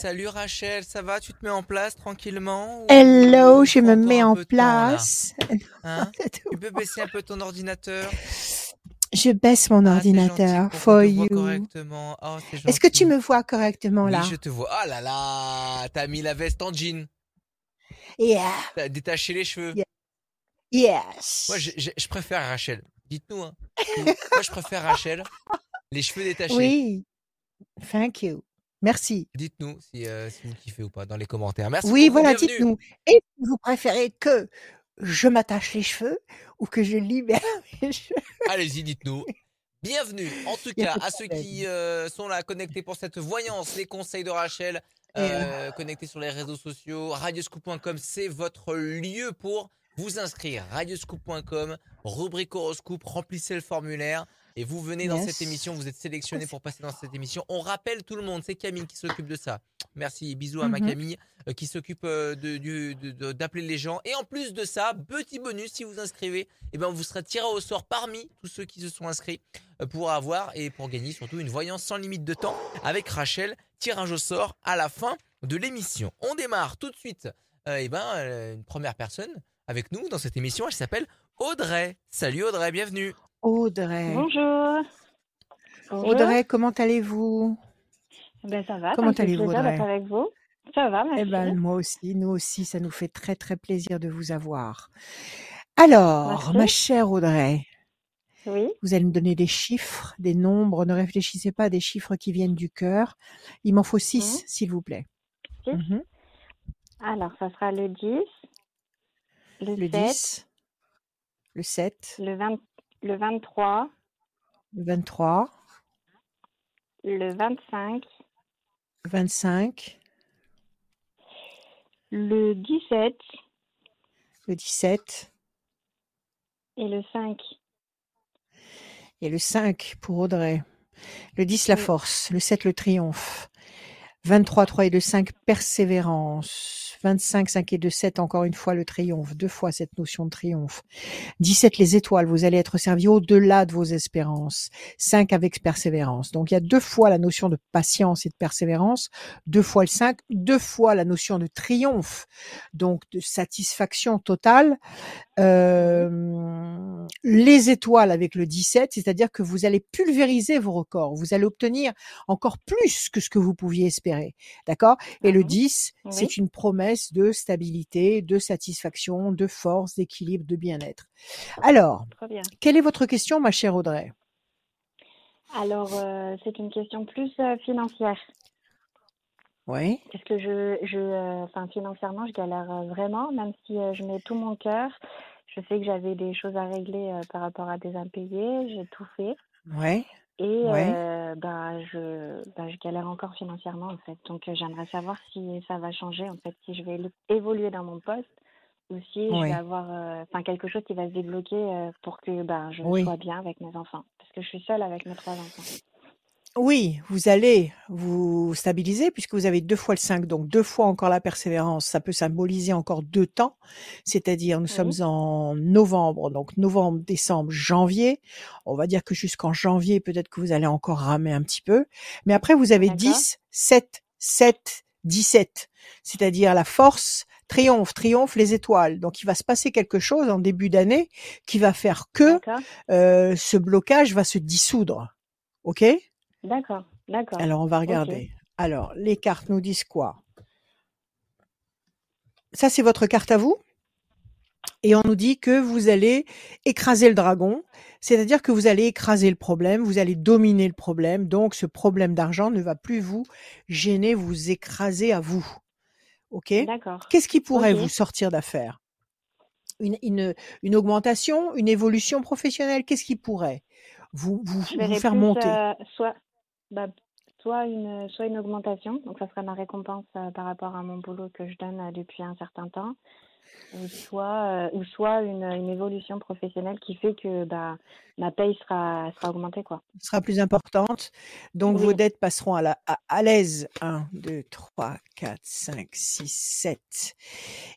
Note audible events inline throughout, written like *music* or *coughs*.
Salut Rachel, ça va? Tu te mets en place tranquillement Hello, je me mets en temps place. *laughs* Hein? Tu peux baisser un peu ton ordinateur? Je baisse mon Ah, ordinateur for you. correctement. Oh, Est-ce que tu me vois correctement Oui, là? je te vois. Ah là là, t'as mis la veste en jean. Yeah, T'as détaché les cheveux. yeah, Moi, je, yes. je- je préfère Rachel. Dites-nous, hein. Moi, je préfère Rachel. Les cheveux détachés. Oui, thank you. Merci. Dites-nous si, euh, si vous kiffez ou pas dans les commentaires. Merci Oui, voilà, dites-nous. Que vous préférez que je m'attache les cheveux ou que je libère *laughs* mes cheveux? Allez-y, dites-nous. Bienvenue, en tout cas, à ceux qui euh, sont là connectés pour cette voyance, les conseils de Rachel, Et, euh, connectés sur les réseaux sociaux. Radioscoop.com, c'est votre lieu pour vous inscrire. Radioscoop.com, rubrique horoscope, remplissez le formulaire et vous venez dans cette émission. Vous êtes sélectionné pour passer dans cette émission. On rappelle tout le monde, c'est Camille qui s'occupe de ça. Merci, bisous à ma Mhm. Camille euh, qui s'occupe euh, de- d'appeler les gens. Et en plus de ça, petit bonus, si vous inscrivez, eh ben, vous serez tiré au sort parmi tous ceux qui se sont inscrits euh, pour avoir et pour gagner surtout une voyance sans limite de temps avec Rachel. Tirage au sort à la fin de l'émission. On démarre tout de suite. eh ben, une première personne avec nous dans cette émission. Elle s'appelle Audrey. Salut Audrey, bienvenue. Audrey. Bonjour. Bonjour. Audrey, comment allez-vous? Ben, ça va, Comment allez-vous, Audrey? avec vous. Ça va, Eh merci. ben, moi aussi, nous aussi, ça nous fait très, très plaisir de vous avoir. Alors, ma chère Audrey, Oui, vous allez me donner des chiffres, des nombres. Ne réfléchissez pas à des chiffres qui viennent du cœur. Il m'en faut Mhm. six, s'il vous plaît. six? Mhm. Alors, ça sera le 10, le, Le 7, 10, le 7, le, 20, le 23, le 23, le 25, le 25, le 17 le 17 et le 5. et le 5 pour Audrey. Le 10, la force. Le 7, le triomphe. 23, 3 et 2, 5, persévérance. 25, 5 et 2, 7, encore une fois le triomphe. Deux fois cette notion de triomphe. 17, les étoiles. Vous allez être servi au-delà de vos espérances. 5 avec persévérance. Donc il y a deux fois la notion de patience et de persévérance. Deux fois le 5. Deux fois la notion de triomphe. Donc de satisfaction totale. Euh, les étoiles avec le 17, c'est-à-dire que vous allez pulvériser vos records. Vous allez obtenir encore plus que ce que vous pouviez espérer. D'accord? Et le Mhm. 10, Oui, c'est une promesse de stabilité, de satisfaction, de force, d'équilibre, de bien-être. Alors, bien. quelle est votre question, ma chère Audrey? Alors, euh, c'est une question plus euh, financière. Oui, Parce que je, je, euh, financièrement, je galère euh, vraiment, même si euh, je mets tout mon cœur. Je sais que j'avais des choses à régler euh, par rapport à des impayés, j'ai tout fait. oui, Et euh, bah, je, bah, je galère encore financièrement, en fait. Donc, j'aimerais savoir si ça va changer, en fait, si je vais évoluer dans mon poste ou si je Oui, vais avoir enfin, quelque chose qui va se débloquer pour que bah, je oui. sois bien avec mes enfants. Parce que je suis seule avec mes trois enfants. Oui, vous allez vous stabiliser puisque vous avez deux fois le 5, donc deux fois encore la persévérance. Ça peut symboliser encore deux temps, c'est-à-dire nous sommes en novembre, donc novembre, décembre, janvier. On va dire que jusqu'en janvier, peut-être que vous allez encore ramer un petit peu. Mais après, vous avez d'accord, 10, 7, 7, 17, c'est-à-dire la force, triomphe, triomphe, les étoiles. Donc il va se passer quelque chose en début d'année qui va faire que euh, ce blocage va se dissoudre. OK? D'accord, d'accord. alors, on va regarder. Alors, les cartes nous disent quoi? Ça, c'est votre carte à vous? Et on nous dit que vous allez écraser le dragon, c'est-à-dire que vous allez écraser le problème, vous allez dominer le problème. Donc, ce problème d'argent ne va plus vous gêner, vous écraser à vous. OK? D'accord, Qu'est-ce qui pourrait vous sortir d'affaire? Une, une, une augmentation, une évolution professionnelle Qu'est-ce qui pourrait vous, vous, faire plus monter? euh, soit, bah, soit, une, soit une augmentation, donc ça sera ma récompense euh, par rapport à mon boulot que je donne euh, depuis un certain temps, ou soit, euh, ou soit une, une évolution professionnelle qui fait que bah, ma paye sera, sera augmentée. Quoi. sera plus importante. Donc, vos Oui, dettes passeront à la, à, à l'aise. 1, 2, 3, 4, 5, 6, 7.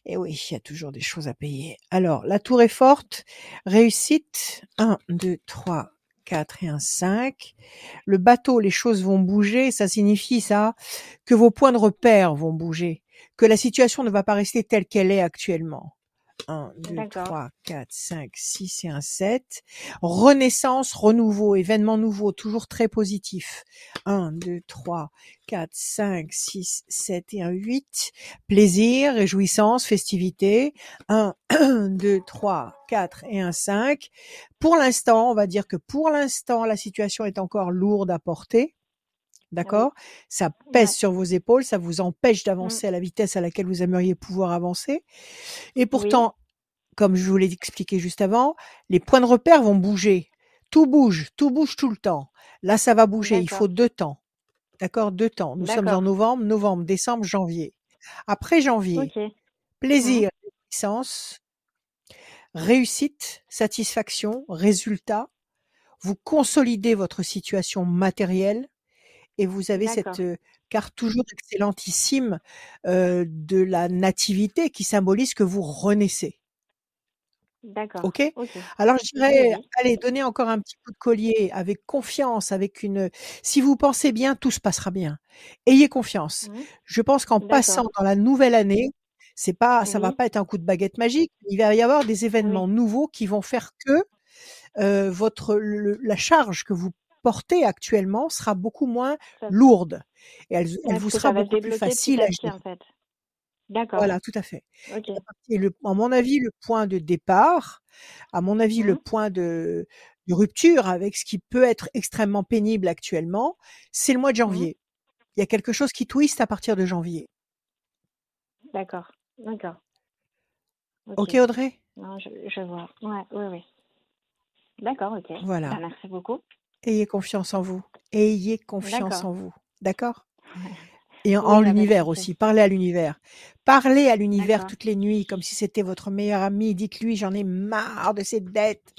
Et oui, il y a toujours des choses à payer. Alors, la tour est forte. Réussite. 1, 2, 3, 4 et un 5. Le bateau, les choses vont bouger. Ça signifie ça que vos points de repère vont bouger, que la situation ne va pas rester telle qu'elle est actuellement. 1, 2, D'accord. 3, 4, 5, 6 et un 7. Renaissance, renouveau, événement nouveau, toujours très positif. 1, 2, 3, 4, 5, 6, 7 et un 8. Plaisir, réjouissance, festivité. 1, 2, 3, 4 et un 5. Pour l'instant, on va dire que pour l'instant, la situation est encore lourde à porter. D'accord? Ça pèse Ouais. sur vos épaules, ça vous empêche d'avancer à la vitesse à laquelle vous aimeriez pouvoir avancer. Et pourtant, comme je vous l'ai expliqué juste avant, les points de repère vont bouger. Tout bouge, tout bouge tout le temps. Là, ça va bouger. Il faut deux temps. D'accord? Deux temps. Nous sommes en novembre, novembre, décembre, janvier. Après janvier, Ok. plaisir, puissance, réussite, satisfaction, résultat. Vous consolidez votre situation matérielle et vous avez cette carte toujours excellentissime euh, de la nativité qui symbolise que vous renaissez. D'accord. Ok? Ok. Alors je dirais, allez, donnez encore un petit coup de collier avec confiance, avec une. Si vous pensez bien, tout se passera bien. Ayez confiance. Mhm. Je pense qu'en passant dans la nouvelle année, c'est pas, ça va Oui. pas être un coup de baguette magique. Il va y avoir des événements nouveaux qui vont faire que euh, votre le- la charge que vous portez actuellement sera beaucoup moins lourde et elle, vous sera beaucoup plus facile à gérer. en fait. D'accord. Voilà, tout à fait. Ok. Et le, à mon avis, le point de départ, à mon avis, le Mhm. point de, de rupture avec ce qui peut être extrêmement pénible actuellement, c'est le mois de Mhm. janvier. Il y a quelque chose qui twiste à partir de janvier. D'accord. D'accord. Ok, Audrey? Non, je, je vois. Ouais, oui, oui. D'accord, ok. Voilà. Bah, merci beaucoup. Ayez confiance en vous. Ayez confiance en vous. D'accord? Et en, Oui, l'univers aussi. Parlez à l'univers. Parlez à l'univers toutes les nuits comme si c'était votre meilleur ami. Dites-lui, j'en ai marre de ces dettes.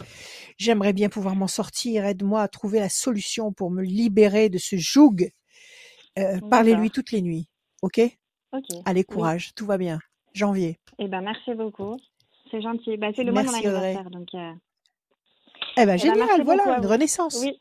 J'aimerais bien pouvoir m'en sortir. Aide-moi à trouver la solution pour me libérer de ce joug. Euh, Parlez-lui toutes les nuits. OK? Ok. Allez, Oui. courage. Tout va bien. Janvier. Eh ben, merci beaucoup. C'est gentil. Bah, c'est le mois de mon anniversaire, donc. euh, Eh ben, ben, génial. voilà, beaucoup une renaissance. Oui,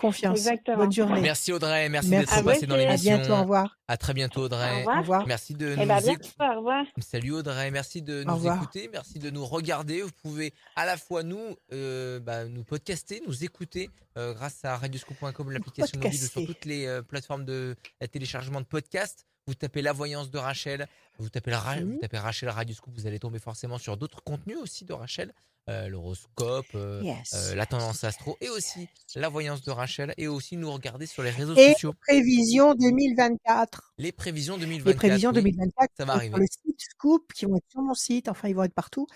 Confiance. exactement. Bonne journée. Merci Audrey, merci Merci. d'être À vous passé dans aussi. À l'émission. bientôt. Au revoir. À très bientôt Au Audrey. Au revoir. revoir. Merci de Eh nous ben, éc- bientôt. Au revoir. Salut Audrey, merci de Au nous revoir. écouter, merci de nous regarder. Vous pouvez à la fois nous, euh, bah, nous podcaster, nous écouter euh, grâce à radioscoop.com, l'application mobile sur toutes les euh, plateformes de téléchargement de podcasts. Vous tapez la voyance de Rachel, vous tapez, la, vous tapez Rachel Radioscoop, vous allez tomber forcément sur d'autres contenus aussi de Rachel, euh, l'horoscope, euh, Yes. euh, la tendance astro et aussi la voyance de Rachel et aussi nous regarder sur les réseaux Et sociaux. prévisions 2024. Les prévisions 2024. Les prévisions oui, 2024 ça va arriver. sur le site Scoop, qui vont être sur mon site, enfin ils vont être partout.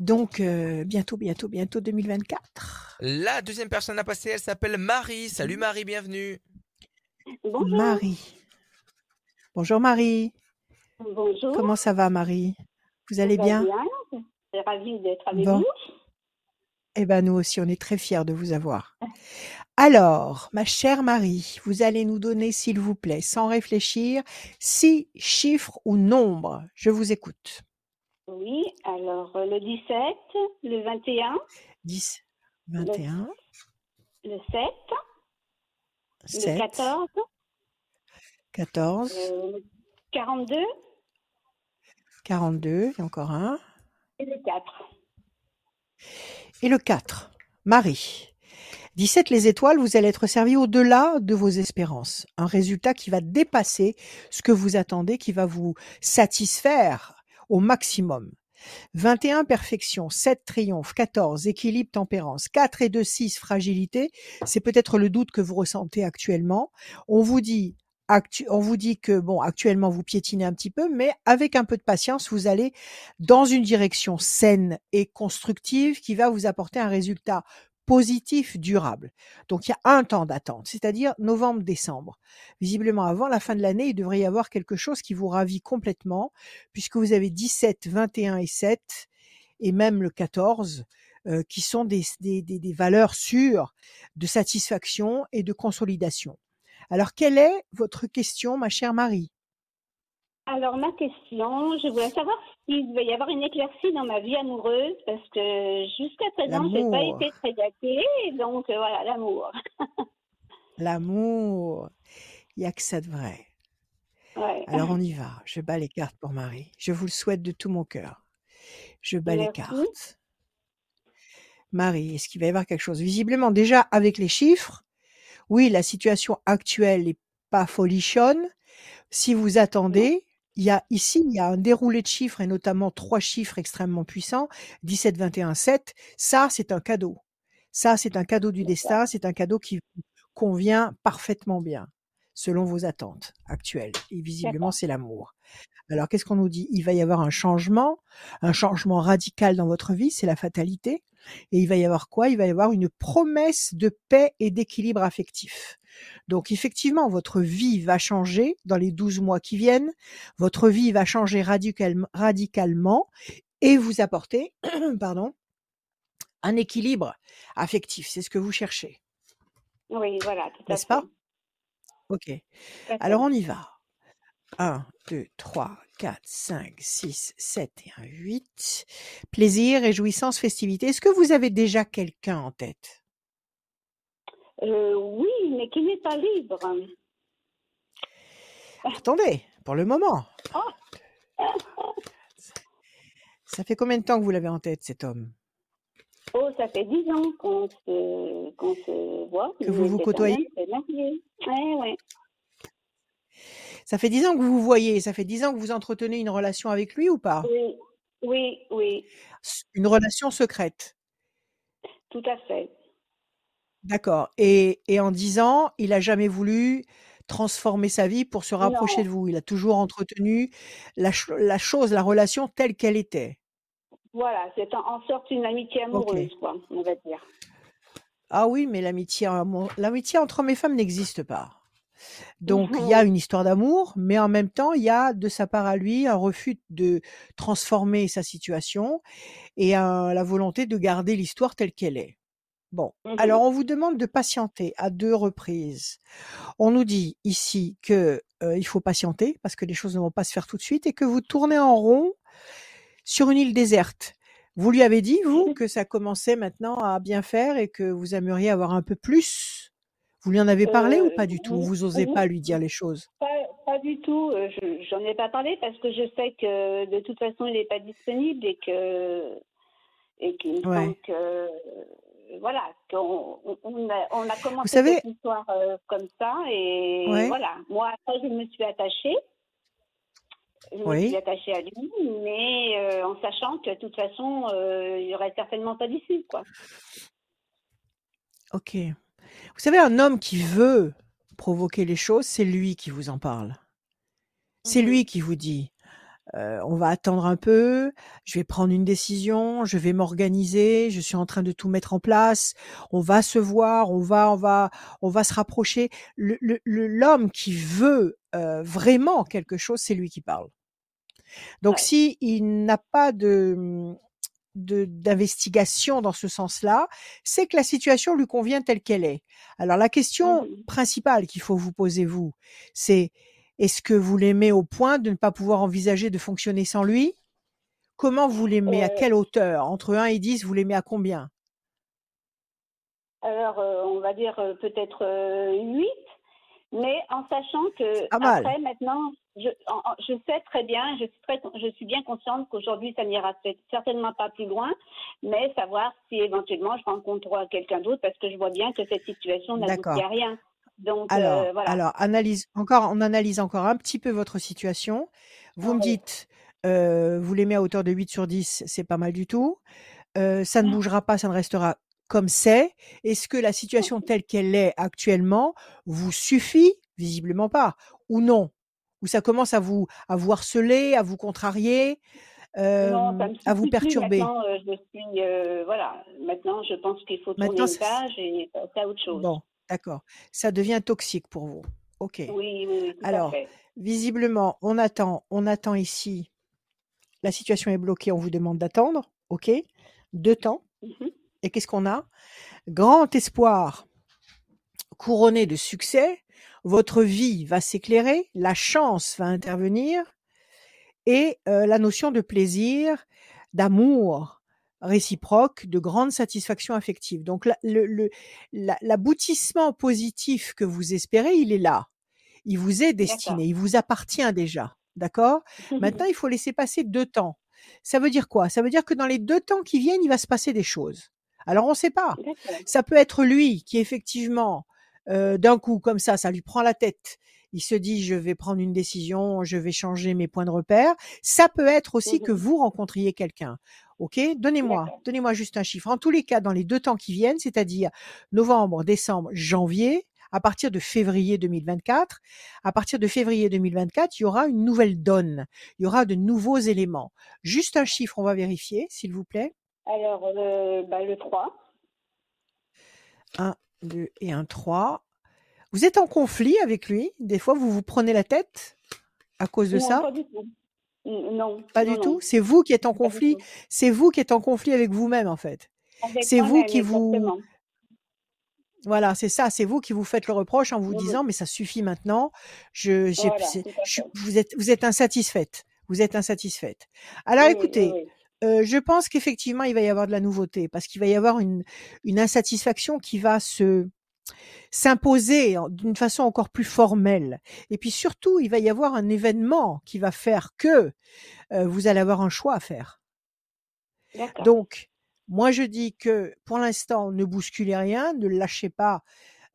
Donc euh, bientôt, bientôt, bientôt 2024. La deuxième personne à passer, elle s'appelle Marie. Salut Marie, bienvenue. Bonjour. Marie. Bonjour Marie. Bonjour. Comment ça va Marie? Vous allez va bien? Je suis ravie d'être avec Bon. vous. Eh ben nous aussi, on est très fiers de vous avoir. Alors, ma chère Marie, vous allez nous donner, s'il vous plaît, sans réfléchir, six chiffres ou nombres. Je vous écoute. Oui, alors euh, le 17, le 21, 10, 21, le 7, 7, le 14, 14, euh, 42 42, et encore un. et le 4. Et le 4, Marie. 17 les étoiles, vous allez être servi au-delà de vos espérances. Un résultat qui va dépasser ce que vous attendez, qui va vous satisfaire au maximum. 21 perfection, 7 triomphe, 14 équilibre, tempérance, 4 et 2, 6 fragilité. C'est peut-être le doute que vous ressentez actuellement. On vous dit on vous dit que bon actuellement vous piétinez un petit peu, mais avec un peu de patience, vous allez dans une direction saine et constructive qui va vous apporter un résultat positif, durable. Donc il y a un temps d'attente, c'est-à-dire novembre-décembre. Visiblement avant la fin de l'année, il devrait y avoir quelque chose qui vous ravit complètement, puisque vous avez 17, 21 et 7, et même le 14, euh, qui sont des, des, des, des valeurs sûres de satisfaction et de consolidation. Alors quelle est votre question, ma chère Marie? Alors, ma question, je voulais savoir s'il va y avoir une éclaircie dans ma vie amoureuse, parce que jusqu'à présent, je n'ai pas été très gâtée, donc euh, voilà, l'amour. *laughs* L'amour. Il n'y a que ça de vrai. Ouais. Alors on y va. Je bats les cartes pour Marie. Je vous le souhaite de tout mon cœur. Je bats les cartes. Marie, est-ce qu'il va y avoir quelque chose? Visiblement, déjà avec les chiffres, oui, la situation actuelle n'est pas folichonne. Si vous attendez, il y a ici, il y a un déroulé de chiffres et notamment trois chiffres extrêmement puissants 17, 21, 7. Ça, c'est un cadeau. Ça, c'est un cadeau du destin. C'est un cadeau qui convient parfaitement bien selon vos attentes actuelles. Et visiblement, c'est l'amour. Alors, qu'est-ce qu'on nous dit? Il va y avoir un changement, un changement radical dans votre vie, c'est la fatalité? Et il va y avoir quoi? Il va y avoir une promesse de paix et d'équilibre affectif. Donc, effectivement, votre vie va changer dans les 12 mois qui viennent. Votre vie va changer radicalement, radicalement et vous apporter, *clears throat* pardon, un équilibre affectif. C'est ce que vous cherchez, Oui, voilà, tout à n'est-ce fait. pas Ok. Tout à fait. Alors, on y va. 1, 2, 3, 4, 5, 6, 7 et 1, 8. Plaisir, réjouissance, festivité. Est-ce que vous avez déjà quelqu'un en tête? Euh, oui, mais qui n'est pas libre. Attendez, pour le moment. *laughs* Ça fait combien de temps que vous l'avez en tête, cet homme? Oh, ça fait dix ans qu'on se, se voit. Que vous vous côtoyez? quand même- c'est marié. Ouais, ouais. Ça fait dix ans que vous vous voyez, ça fait dix ans que vous entretenez une relation avec lui ou pas? Oui, oui, oui, Une relation secrète? tout à fait. D'accord. Et, et en dix ans, il a jamais voulu transformer sa vie pour se rapprocher Non. de vous? Il a toujours entretenu la, ch- la chose, la relation telle qu'elle était? Voilà, c'est en, en sorte une amitié amoureuse, quoi, on va dire. Ah oui, mais l'amitié entre hommes et femmes n'existe pas. Donc il y a une histoire d'amour, mais en même temps, il y a de sa part à lui un refus de transformer sa situation et un- la volonté de garder l'histoire telle qu'elle est. Bon, Mhm. alors on vous demande de patienter à deux reprises. On nous dit ici que euh, il faut patienter parce que les choses ne vont pas se faire tout de suite et que vous tournez en rond sur une île déserte. Vous lui avez dit, vous, *laughs* que ça commençait maintenant à bien faire et que vous aimeriez avoir un peu plus Vous lui en avez parlé ou Euh, pas du tout? Vous osez oui. pas lui dire les choses? Pas, pas du tout. euh, je- J'en ai pas parlé parce que je sais que de toute façon il n'est pas disponible et que et qu'il me Ouais. semble que euh, voilà qu'on on- a, on a commencé savez- cette histoire euh, comme ça et Ouais. voilà. Moi après je me suis attachée. Je me Oui. suis attachée à lui, mais euh, en sachant que de toute façon euh, il y aurait certainement pas d'issue quoi. Ok. Vous savez, un homme qui veut provoquer les choses, c'est lui qui vous en parle. C'est Mhm. lui qui vous dit, euh, on va attendre un peu, je vais prendre une décision, je vais m'organiser, je suis en train de tout mettre en place, on va se voir, on va, on va, on va se rapprocher. Le- le- le- L'homme qui veut euh, vraiment quelque chose, c'est lui qui parle. Donc, Ouais. si il n'a pas de- d'investigation dans ce sens-là, c'est que la situation lui convient telle qu'elle est. Alors la question Mhm. principale qu'il faut vous poser vous, c'est est-ce que vous l'aimez au point de ne pas pouvoir envisager de fonctionner sans lui? Comment vous l'aimez? À Euh, quelle hauteur? Entre 1 et 10, vous l'aimez à combien? Alors, euh, on va dire euh, peut-être euh, 8, mais en sachant que après, maintenant, je, en- en- je sais très bien, je suis, très, je suis bien consciente qu'aujourd'hui, ça n'ira certainement pas plus loin, mais savoir si éventuellement je rencontrerai quelqu'un d'autre, parce que je vois bien que cette situation n'aboutit à rien. Donc, Alors, euh, voilà. alors analyse encore, on analyse encore un petit peu votre situation. Vous me Oui. dites, euh, vous l'aimez à hauteur de 8 sur 10, c'est pas mal du tout. Euh, ça ne Mm. bougera pas, ça ne restera comme c'est. Est-ce que la situation telle qu'elle est actuellement vous suffit? Visiblement pas. Ou non? Ou ça commence à vous à vous harceler, à vous contrarier, euh, non, à vous perturber? Maintenant, euh, je suis, euh, voilà. Maintenant, je pense qu'il faut tourner Maintenant, une c'est- page et passer à autre chose. Bon, d'accord. Ça devient toxique pour vous. Ok. Oui, oui, oui, tout Alors, à fait. visiblement, on attend, on attend ici. La situation est bloquée, on vous demande d'attendre. OK? Deux temps. Mhm. Et qu'est-ce qu'on a? Grand espoir couronné de succès. Votre vie va s'éclairer. La chance va intervenir. et euh, la notion de plaisir, d'amour réciproque, de grande satisfaction affective. Donc la- le- le- la- l'aboutissement positif que vous espérez, il est là. Il vous est destiné, il vous appartient déjà. D'accord? *laughs* Maintenant, il faut laisser passer deux temps. Ça veut dire quoi? Ça veut dire que dans les deux temps qui viennent, il va se passer des choses. Alors, on ne sait pas. Ça peut être lui qui, effectivement, euh, d'un coup, comme ça, ça lui prend la tête. Il se dit, je vais prendre une décision, je vais changer mes points de repère. Ça peut être aussi que Mhm. vous rencontriez quelqu'un. OK? Donnez-moi, donnez-moi juste un chiffre. En tous les cas, dans les deux temps qui viennent, c'est-à-dire novembre, décembre, janvier, à partir de février 2024, à partir de février 2024, il y aura une nouvelle donne. Il y aura de nouveaux éléments. Juste un chiffre, on va vérifier, s'il vous plaît. Alors, euh, bah, le 3. 1, 2 et un 3. Vous êtes en conflit avec lui? Des fois, vous vous prenez la tête à cause de non, ça? pas du tout. Non. Pas non, du non, tout? C'est vous qui êtes en pas conflit? C'est vous qui êtes en conflit avec vous-même, en fait. C'est vous qui vous- exactement. Voilà, c'est ça. C'est vous qui vous faites le reproche en vous Mhm. disant, mais ça suffit maintenant. Je, Voilà, vous êtes, vous êtes insatisfaite. Vous êtes insatisfaite. Alors, Oui, écoutez, oui. Euh, je pense qu'effectivement, il va y avoir de la nouveauté parce qu'il va y avoir une, une insatisfaction qui va se s'imposer d'une façon encore plus formelle. Et puis surtout, il va y avoir un événement qui va faire que euh, vous allez avoir un choix à faire. Donc, moi, je dis que pour l'instant, ne bousculez rien, ne lâchez pas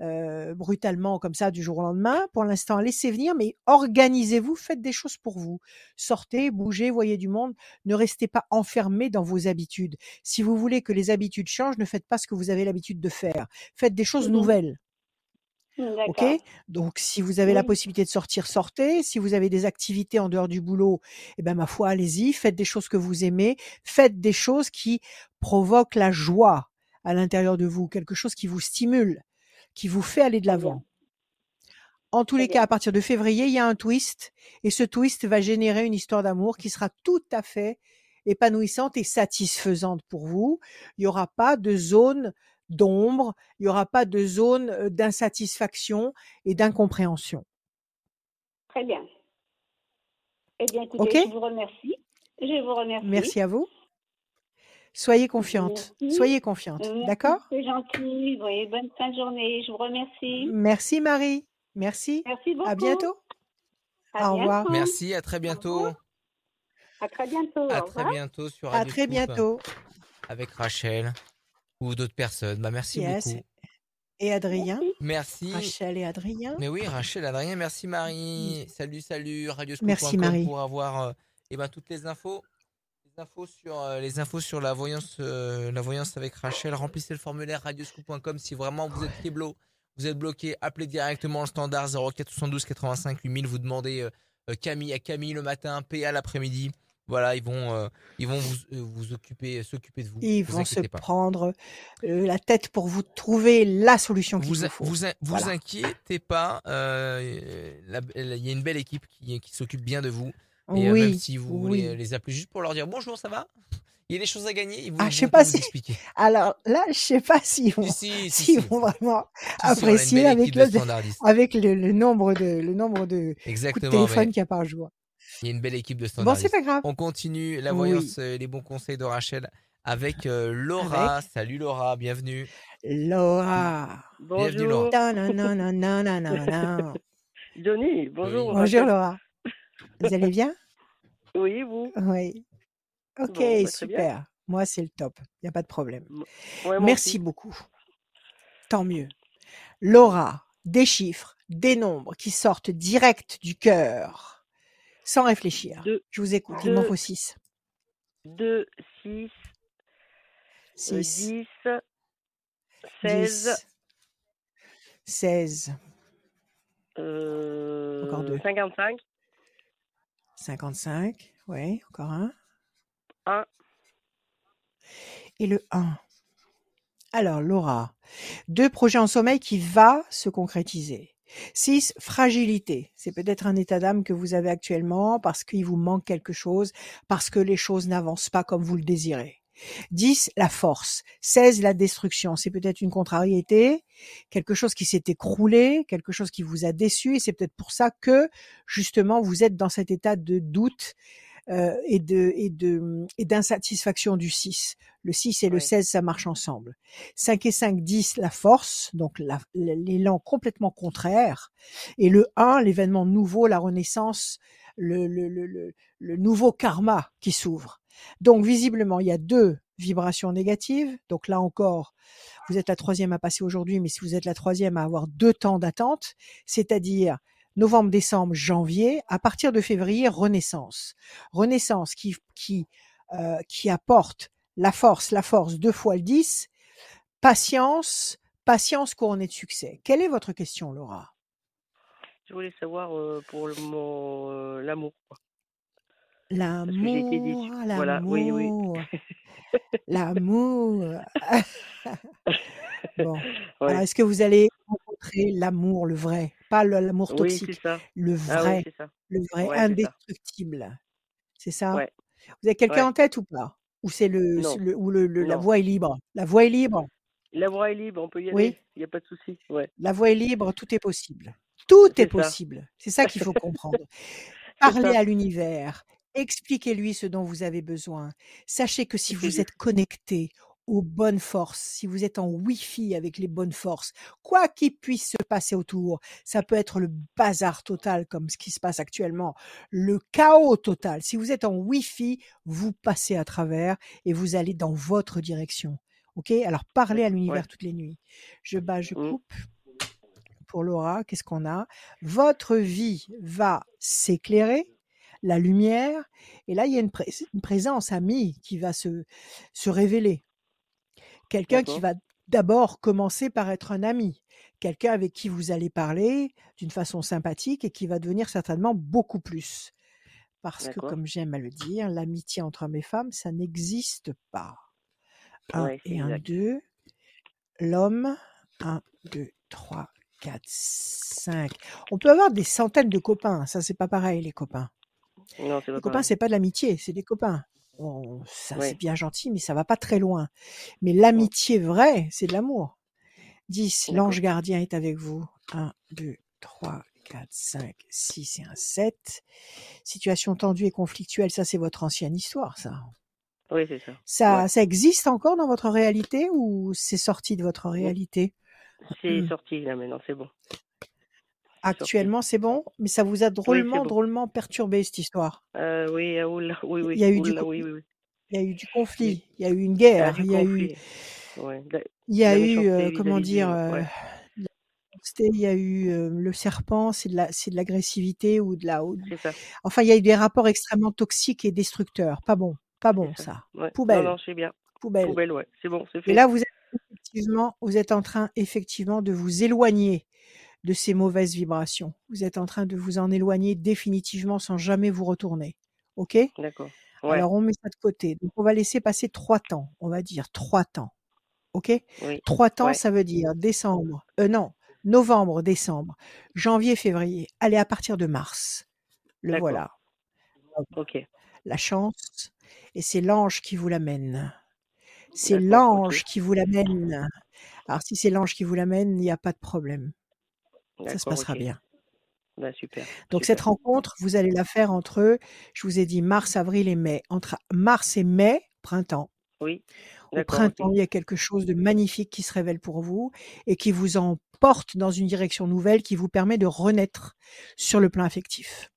euh, brutalement comme ça du jour au lendemain. Pour l'instant, laissez venir, mais organisez-vous, faites des choses pour vous. Sortez, bougez, voyez du monde. Ne restez pas enfermés dans vos habitudes. Si vous voulez que les habitudes changent, ne faites pas ce que vous avez l'habitude de faire. Faites des choses Mhm. nouvelles. D'accord. OK? Donc, si vous avez la possibilité de sortir, sortez. Si vous avez des activités en dehors du boulot, eh ben, ma foi, allez-y. Faites des choses que vous aimez. Faites des choses qui provoquent la joie à l'intérieur de vous. Quelque chose qui vous stimule, qui vous fait aller de l'avant. En tous les cas, à partir de février, il y a un twist. Et ce twist va générer une histoire d'amour qui sera tout à fait épanouissante et satisfaisante pour vous. Il n'y aura pas de zone d'ombre, il n'y aura pas de zone euh, d'insatisfaction et d'incompréhension. Très bien. Eh bien, écoutez, OK? je vous remercie. Je vous remercie. Merci à vous. Soyez confiante. Merci. Soyez confiante. D'accord? C'est gentil. Oui, bonne fin de journée. Je vous remercie. Merci Marie. Merci. Merci beaucoup. À bientôt. À Au revoir. Merci, à très bientôt. À très bientôt. À très bientôt sur À Radio très Scoop bientôt. avec Rachel ou d'autres personnes. Bah, merci Yes. beaucoup. Et Adrien. Merci. Rachel et Adrien. Mais oui, Rachel, Adrien, merci Marie. Salut, salut, radioscoop.com Merci, Marie. pour avoir euh, eh ben, toutes les infos. Les infos sur, euh, les infos sur la voyance, euh, la voyance avec Rachel. Remplissez le formulaire radioscoop.com si vraiment vous êtes kiblo, vous êtes bloqué. Appelez directement le standard 0472 85 8000. Vous demandez euh, Camille à Camille le matin, PA l'après-midi. Voilà, ils vont, ils vont vous, vous occuper, s'occuper de vous. Ils vous vont se pas. prendre la tête pour vous trouver la solution qu'il vous, faut. vous, in- vous Voilà. inquiétez pas, il y a une belle équipe qui, qui s'occupe bien de vous. Et euh, oui, même si vous voulez oui. les appeler juste pour leur dire bonjour, ça va? Il y a des choses à gagner, ils vous, Ah, je sais vont pas si- expliquer. Alors là, je sais pas *laughs* s'ils vont, Si, si, si, si. vont vraiment Si, si, apprécier avec le, de standardistes. *laughs* avec le, le nombre de le nombre de coups de téléphone qu'il y a par jour. il y a une belle équipe de Bon, c'est standardistes. pas grave. On continue la Oui. voyance et les bons conseils de Rachel avec euh, Laura. Salut Laura, bienvenue. Laura. Bienvenue, Laura. Bonjour. *laughs* Johnny, bonjour. Oui. Bonjour. Laura. Vous allez bien? Oui, vous Oui. Ok, Bon, bah, super. Moi, c'est le top. Il n'y a pas de problème. Ouais, Merci aussi. beaucoup. Tant mieux. Laura, des chiffres, des nombres qui sortent direct du cœur, sans réfléchir. Deux. Je vous écoute. Il m'en Deux. faut 6. 2, 6, 6. 10, 16, 16. euh, Encore deux. 55, 55. Oui, encore un. 1, Et le 1. Alors, Laura, deux projets en sommeil qui va se concrétiser. 6. Fragilité. C'est peut-être un état d'âme que vous avez actuellement parce qu'il vous manque quelque chose, parce que les choses n'avancent pas comme vous le désirez. 10. La force. 16. La destruction. C'est peut-être une contrariété, quelque chose qui s'est écroulé, quelque chose qui vous a déçu et c'est peut-être pour ça que, justement, vous êtes dans cet état de doute, euh, et de et de et d'insatisfaction du 6. Le 6 et le Ouais. 16, ça marche ensemble. 5 et 5, 10, la force, donc la- l'élan complètement contraire. Et le 1, l'événement nouveau, la renaissance, le, le, le, le, le nouveau karma qui s'ouvre. Donc visiblement, il y a deux vibrations négatives. Donc là encore, vous êtes la troisième à passer aujourd'hui, mais si vous êtes la troisième à avoir deux temps d'attente, c'est-à-dire novembre, décembre, janvier, à partir de février, renaissance. Renaissance qui, qui, euh, apporte la force, la force, deux fois le 10, patience, patience couronnée de succès. Quelle est votre question, Laura? Je voulais savoir euh, pour euh, l'amour. Voilà, oui, oui. l'amour, *laughs* *laughs* bon, Ouais. alors est-ce que vous allez rencontrer l'amour, le vrai, pas le- l'amour Oui, c'est toxique, ça. le Ah oui, vrai, c'est ça. le vrai, Ouais, c'est ça. indestructible. C'est ça? Ouais. Vous avez quelqu'un Ouais. en tête ou pas? Ou c'est le, Non. le- ou le, le- la Non. voie est libre? La voie est libre? La voie est libre, on peut y Oui. aller. Il n'y a pas de souci. Ouais. La voie est libre, tout est possible. Tout est C'est ça. possible. C'est ça qu'il faut *laughs* comprendre. C'est ça. à l'univers. Expliquez-lui ce dont vous avez besoin. Sachez que si vous êtes connecté aux bonnes forces, si vous êtes en Wi-Fi avec les bonnes forces, quoi qu'il puisse se passer autour, ça peut être le bazar total comme ce qui se passe actuellement, le chaos total. Si vous êtes en Wi-Fi, vous passez à travers et vous allez dans votre direction. OK? Alors parlez à l'univers Ouais. toutes les nuits. Je bats, je Mm. coupe. Pour Laura, qu'est-ce qu'on a? Votre vie va s'éclairer, la lumière, et là il y a une, pré- une présence amie qui va se, se révéler. Quelqu'un qui va d'abord commencer par être un ami, quelqu'un avec qui vous allez parler d'une façon sympathique et qui va devenir certainement beaucoup plus. Parce que, comme j'aime à le dire, l'amitié entre hommes et femmes, ça n'existe pas. Un Ouais, et un, exact. deux. L'homme, un, deux, trois, quatre, cinq. On peut avoir des centaines de copains. Ça, c'est pas pareil, les copains. Non, Les pas copains, c'est pas de l'amitié, c'est des copains. Ça, c'est bien gentil, mais ça va pas très loin. Mais l'amitié vraie, c'est de l'amour. 10, D'accord. l'ange gardien est avec vous. 1, 2, 3, 4, 5, 6 et un 7. Situation tendue et conflictuelle, ça c'est votre ancienne histoire, ça. Oui, c'est ça. Ça, Ouais. ça existe encore dans votre réalité ou c'est sorti de votre réalité? C'est Hmm. sorti là maintenant, c'est bon. Actuellement, c'est bon, mais ça vous a drôlement, bon. drôlement perturbé cette histoire? Euh, oui, ah, oula, oui, oui. Il y a eu du oula, oui, oui. Il y a eu du conflit, il y a eu une guerre, il y a eu, il y a eu, comment dire, ouais. il y a eu euh, le serpent, c'est de la, c'est de l'agressivité ou de la, ou- ça. enfin, il y a eu des rapports extrêmement toxiques et destructeurs. Pas bon, pas bon ça. ça. Ouais. Poubelle. Non, non, c'est bien. Poubelle. Poubelle, ouais. C'est bon, c'est fait. Et là, vous êtes effectivement, vous êtes en train effectivement de vous éloigner de ces mauvaises vibrations. Vous êtes en train de vous en éloigner définitivement sans jamais vous retourner. OK? D'accord. Ouais. Alors, on met ça de côté. Donc, on va laisser passer trois temps. On va dire trois temps. OK? Oui. Trois temps, Ouais. ça veut dire décembre. Euh, non, novembre, décembre, janvier, février. Allez, à partir de mars. Le voilà. Ok. La chance. Et c'est l'ange qui vous l'amène. C'est l'ange qui vous l'amène. Alors, si c'est l'ange qui vous l'amène, il n'y a pas de problème. Ça se passera bien. Bah, super. Donc, super. cette rencontre, vous allez la faire entre, je vous ai dit, mars, avril et mai. Entre mars et mai, printemps. Oui. Au printemps, il y a quelque chose de magnifique qui se révèle pour vous et qui vous emporte dans une direction nouvelle qui vous permet de renaître sur le plan affectif.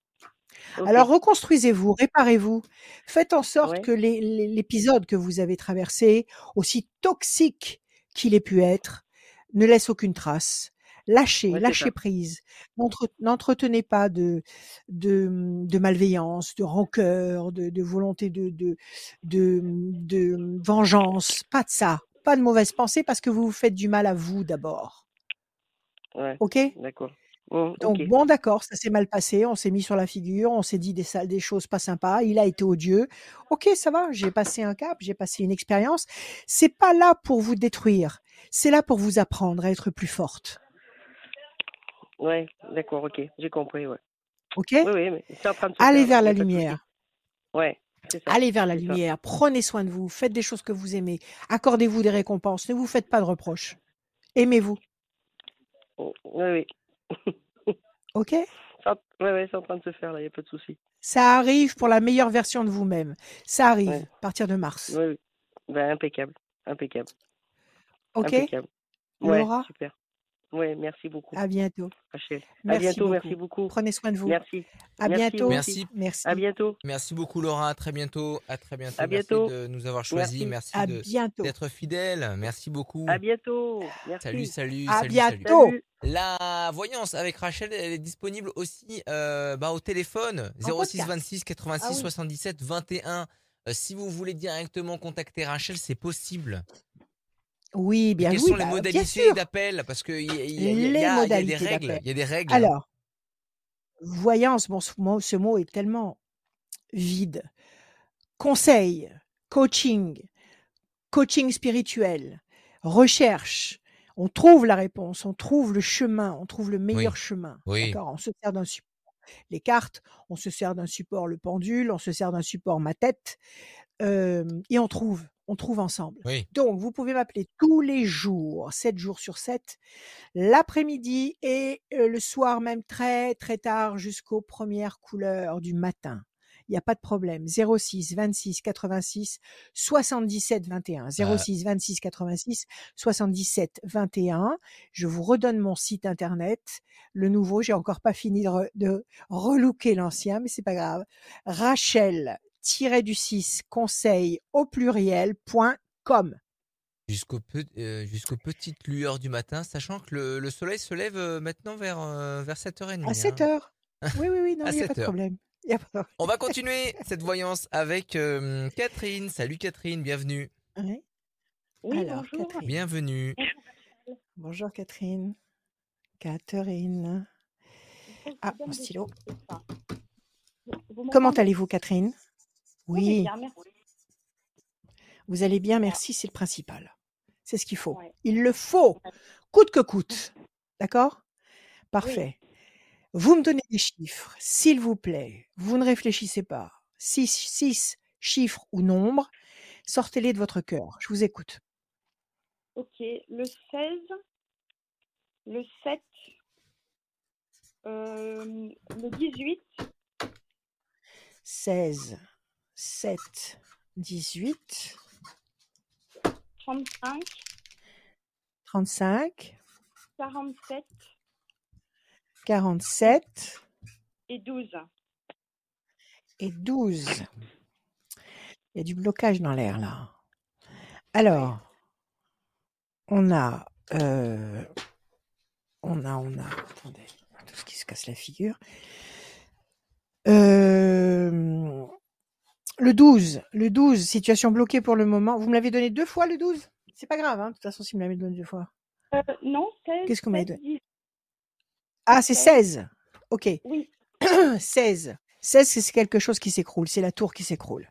Alors reconstruisez-vous, réparez-vous, faites en sorte Ouais. que l'épisode que vous avez traversé, aussi toxique qu'il ait pu être, ne laisse aucune trace. Lâchez, Ouais, lâchez prise. N'entre- N'entretenez pas de, de, de malveillance, de rancœur, de, de volonté de, de, de, de vengeance. Pas de ça. Pas de mauvaise pensée parce que vous vous faites du mal à vous d'abord. Ouais. OK? D'accord. Bon, donc ok. bon, d'accord, ça s'est mal passé, on s'est mis sur la figure, on s'est dit des des choses pas sympas, il a été odieux. Ok, ça va, j'ai passé un cap, j'ai passé une expérience. C'est pas là pour vous détruire, c'est là pour vous apprendre à être plus forte. Ouais. D'accord. Ok. J'ai compris. Ouais. Ok? Oui, oui. Mais c'est en train de se Allez vers la lumière, Ouais. Ça. allez vers la ça. lumière, prenez soin de vous, faites des choses que vous aimez, accordez-vous des récompenses, ne vous faites pas de reproches. Aimez-vous, Oh, Oui, oui. *laughs* ok? Ouais, c'est en train de se faire là, il n'y a pas de souci. Ça arrive pour la meilleure version de vous-même. Ça arrive à partir de mars. Oui, oui. Ben, impeccable, impeccable. Ok? Impeccable. Ouais, Laura? super. Oui, merci beaucoup. À bientôt. Rachel. À Merci bientôt, merci beaucoup. beaucoup. Prenez soin de vous. Merci. À Merci, bientôt. Merci. Merci. À bientôt. Merci beaucoup Laura, à très bientôt. À très bientôt. À Merci bientôt. de nous avoir choisis. Merci, d'être fidèle. Merci beaucoup. À bientôt. Merci. Salut, salut, À salut, salut. bientôt. Salut. La voyance avec Rachel, elle est disponible aussi euh, bah, au téléphone En 06 podcast. 26 86 Ah oui. 77 21. Euh, si vous voulez directement contacter Rachel, c'est possible. Oui, bien Quelles oui, sont les bah, modalités d'appel? Parce qu'il y, a- y, y y des règles. d'appel. Il y a des règles. Alors, voyance, bon, ce mot, ce mot est tellement vide. Conseil, coaching, coaching spirituel, recherche. On trouve la réponse, on trouve le chemin, on trouve le meilleur chemin. Oui. D'accord? On se sert d'un support. Les cartes, on se sert d'un support le pendule, on se sert d'un support ma tête, euh, et on trouve, on trouve ensemble. Oui. Donc, vous pouvez m'appeler tous les jours, 7 jours sur 7, l'après-midi et euh, le soir même très très tard jusqu'aux premières couleurs du matin. Il n'y a pas de problème. 06 26 86 77 21. 06 26 86 77 21. Je vous redonne mon site internet. Le nouveau, j'ai encore pas fini de, re- de relooker l'ancien, mais c'est pas grave. Rachel du 6 conseil au pluriel.com. Jusqu'aux pe- euh, jusqu'aux petites lueurs du matin, sachant que le, le soleil se lève euh, maintenant vers, euh, vers 7h30. À hein. 7 heures. Oui, oui, oui, *laughs* non, il n'y a pas 7 de problème. On va continuer cette voyance avec euh, Catherine. Salut Catherine, bienvenue. Oui, Alors, bonjour. Catherine. Bienvenue. Bonjour Catherine. Catherine. Ah, mon stylo. Comment allez-vous Catherine? Oui, Oui, bien, merci. vous allez bien, merci, c'est le principal. C'est ce qu'il faut. Ouais. Il le faut, coûte que coûte. D'accord? Parfait. Vous me donnez des chiffres, s'il vous plaît. Vous ne réfléchissez pas. Six, six chiffres ou nombres, sortez-les de votre cœur. Je vous écoute. Ok, le 16, le 7, euh, le 18, 16, 7, 18, 35, 35, 47 47 et 12. et 12. Il y a du blocage dans l'air là. Alors, on a, euh, on a, on a, attendez, tout ce qui se casse la figure. Euh, le 12, le 12, situation bloquée pour le moment. Vous me l'avez donné deux fois le 12 C'est pas grave, hein, de toute façon, si vous me l'avez donné deux fois. Euh, non, 16, Qu'est-ce m'avez 7, donné? 10. Ah, c'est 16. Ok. Oui, *clears throat* 16. 16, c'est quelque chose qui s'écroule. C'est la tour qui s'écroule.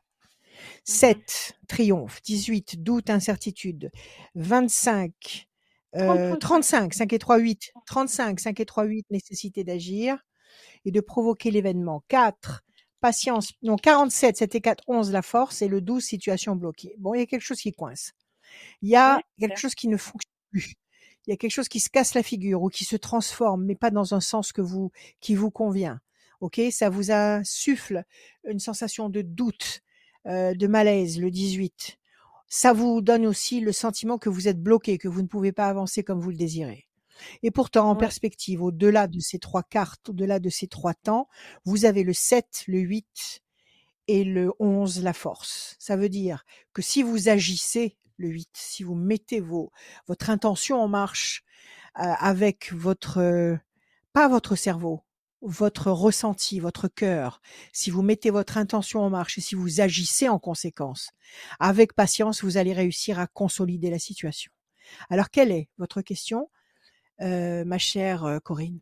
7, triomphe. 18, doute, incertitude. 25, euh, 35, 5 et 3, 8. 35, 5 et 3, 8, nécessité d'agir et de provoquer l'événement. 4, patience. Non, 47, 7 et 4, 11, la force. Et le 12, situation bloquée. Bon, il y a quelque chose qui coince. Il y a quelque chose qui ne fonctionne plus. Il y a quelque chose qui se casse la figure ou qui se transforme, mais pas dans un sens que vous, qui vous convient. Ok, ça vous insuffle une sensation de doute, euh, de malaise, le 18. Ça vous donne aussi le sentiment que vous êtes bloqué, que vous ne pouvez pas avancer comme vous le désirez. Et pourtant, en perspective, au-delà de ces trois cartes, au-delà de ces trois temps, vous avez le 7, le 8 et le 11, la force. Ça veut dire que si vous agissez, le 8, si vous mettez vos, votre intention en marche euh, avec votre, euh, pas votre cerveau, votre ressenti, votre cœur, si vous mettez votre intention en marche et si vous agissez en conséquence, avec patience, vous allez réussir à consolider la situation. Alors, quelle est votre question, ma chère Corinne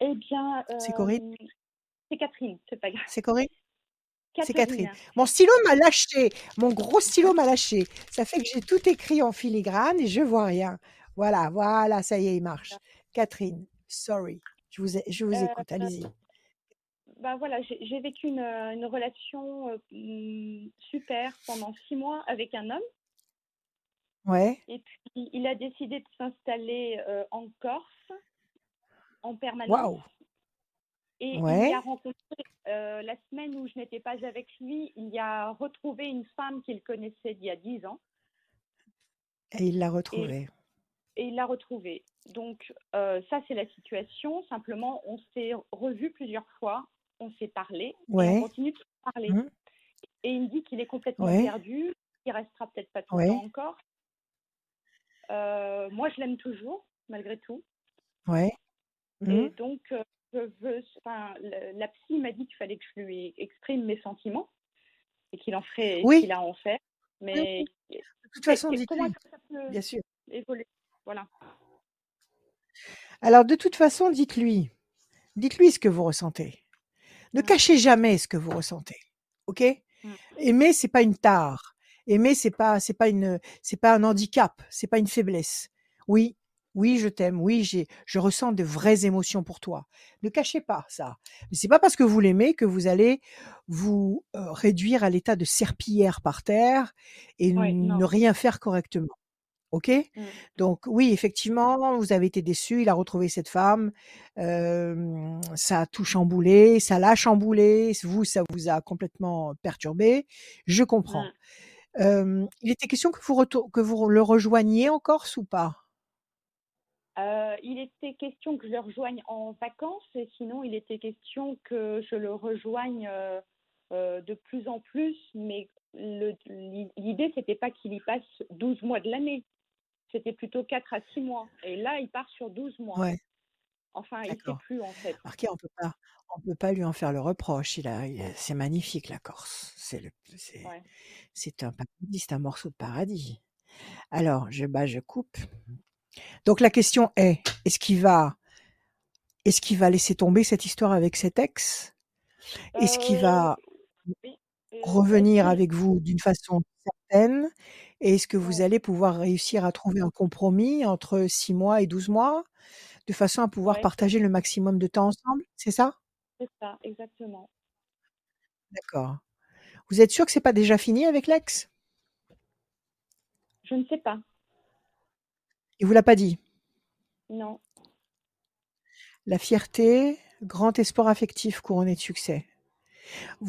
eh bien. C'est Corinne? C'est Catherine, c'est pas grave. C'est Corinne? C'est Catherine. Mon stylo m'a lâché. Mon gros stylo m'a lâché. Ça fait que j'ai tout écrit en filigrane et je vois rien. Voilà, voilà, ça y est, il marche. Catherine, sorry. Je vous, ai- je vous Euh, écoute, allez-y. Ben voilà, j'ai vécu une, une relation euh, hum, super pendant six mois avec un homme. Ouais, Et puis, il a décidé de s'installer euh, en Corse en permanence. waouh. Et il a rencontré, la semaine où je n'étais pas avec lui, il y a retrouvé une femme qu'il connaissait d'il y a 10 ans. Et il l'a retrouvée. Et, il l'a retrouvée. Donc, ça, c'est la situation. Simplement, on s'est revu plusieurs fois, on s'est parlé, on continue de parler. Mmh. Et il me dit qu'il est complètement perdu, il restera peut-être pas tout le temps encore. Moi, je l'aime toujours, malgré tout. Ouais. Et mmh. donc, je veux, enfin, la psy m'a dit qu'il fallait que je lui exprime mes sentiments et qu'il en ferait, oui. qu'il a en fait. Mais de toute façon, dites-lui. Bien sûr. Évoluer voilà. Alors, de toute façon, dites-lui. Dites-lui ce que vous ressentez. Ne mmh. cachez jamais ce que vous ressentez. OK? Mmh. Aimer, c'est pas une tare. Aimer, c'est pas, c'est pas une, c'est pas un handicap. C'est pas une faiblesse. Oui, oui, je t'aime. Oui, j'ai, je ressens de vraies émotions pour toi. Ne cachez pas ça. Mais c'est pas parce que vous l'aimez que vous allez vous réduire à l'état de serpillière par terre et ne rien faire correctement. Ok? Mmh. Donc oui, effectivement, vous avez été déçu. Il a retrouvé cette femme. ça a tout chamboulé, ça l'a chamboulé. Vous, ça vous a complètement perturbé. Je comprends. Mmh. Il était question que vous, que vous le rejoigniez en Corse ou pas? Euh, il était question que je le rejoigne en vacances et sinon il était question que je le rejoigne euh, euh, de plus en plus, mais l'idée c'était pas qu'il y passe 12 mois de l'année, c'était plutôt 4 à 6 mois. Et là il part sur 12 mois. Ouais. Enfin, il ne sait plus en fait. Marqué, on peut pas, on peut pas lui en faire le reproche. Il a, c'est magnifique la Corse. C'est le, c'est, un paradis, c'est un morceau de paradis. Alors, je, bah, je coupe. Donc la question est, est-ce qu'il va, est-ce qu'il va laisser tomber cette histoire avec cet ex? Est-ce qu'il va euh, revenir avec vous d'une façon certaine? Et est-ce que vous allez pouvoir réussir à trouver un compromis entre 6 mois et 12 mois? De façon à pouvoir partager le maximum de temps ensemble C'est ça? C'est ça, exactement. D'accord. Vous êtes sûr que c'est pas déjà fini avec l'ex? Je ne sais pas. Il vous l'a pas dit? Non. La fierté, grand espoir affectif couronné de succès.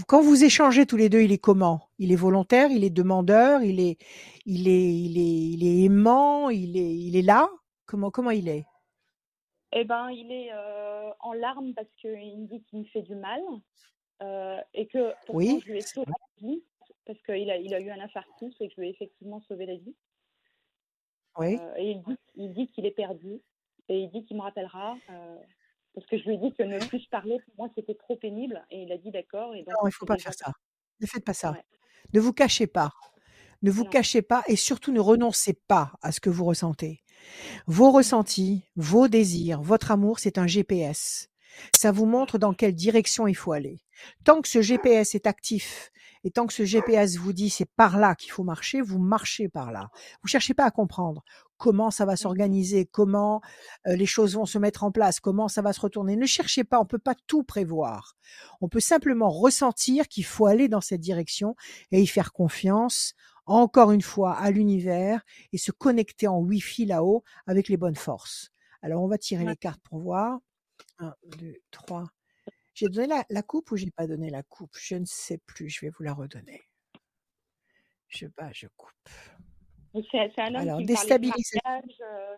Quand vous échangez tous les deux, il est comment? Il est volontaire, il est demandeur, il est, il est, il est, il est aimant, il est, il est là? Comment, comment il est? Eh ben, il est euh, en larmes parce qu'il me dit qu'il me fait du mal euh, et que oui, je lui ai sauvé la vie parce qu'il a, il a eu un infarctus et que je lui ai effectivement sauvé la vie. Oui. Euh, et il dit, qu'il est perdu. Et il dit qu'il me rappellera. Parce que je lui ai dit que ne plus parler, pour moi, c'était trop pénible. Et il a dit d'accord. Et non, il ne faut pas faire ça. Ne faites pas ça. Ne vous cachez pas. Ne vous cachez pas et surtout ne renoncez pas à ce que vous ressentez. Vos ressentis, vos désirs, votre amour, c'est un GPS. Ça vous montre dans quelle direction il faut aller. Tant que ce GPS est actif et tant que ce GPS vous dit c'est par là qu'il faut marcher, vous marchez par là. Vous cherchez pas à comprendre comment ça va mmh s'organiser, comment les choses vont se mettre en place, comment ça va se retourner. Ne cherchez pas, on peut pas tout prévoir. On peut simplement ressentir qu'il faut aller dans cette direction et y faire confiance encore une fois à l'univers et se connecter en Wi-Fi là-haut avec les bonnes forces. Alors on va tirer les cartes pour voir. 1, 2, 3, j'ai donné la, coupe ou j'ai pas donné la coupe? Je ne sais plus. Je vais vous la redonner. Je bats, je coupe. C'est un homme Alors, déstabiliser. Euh,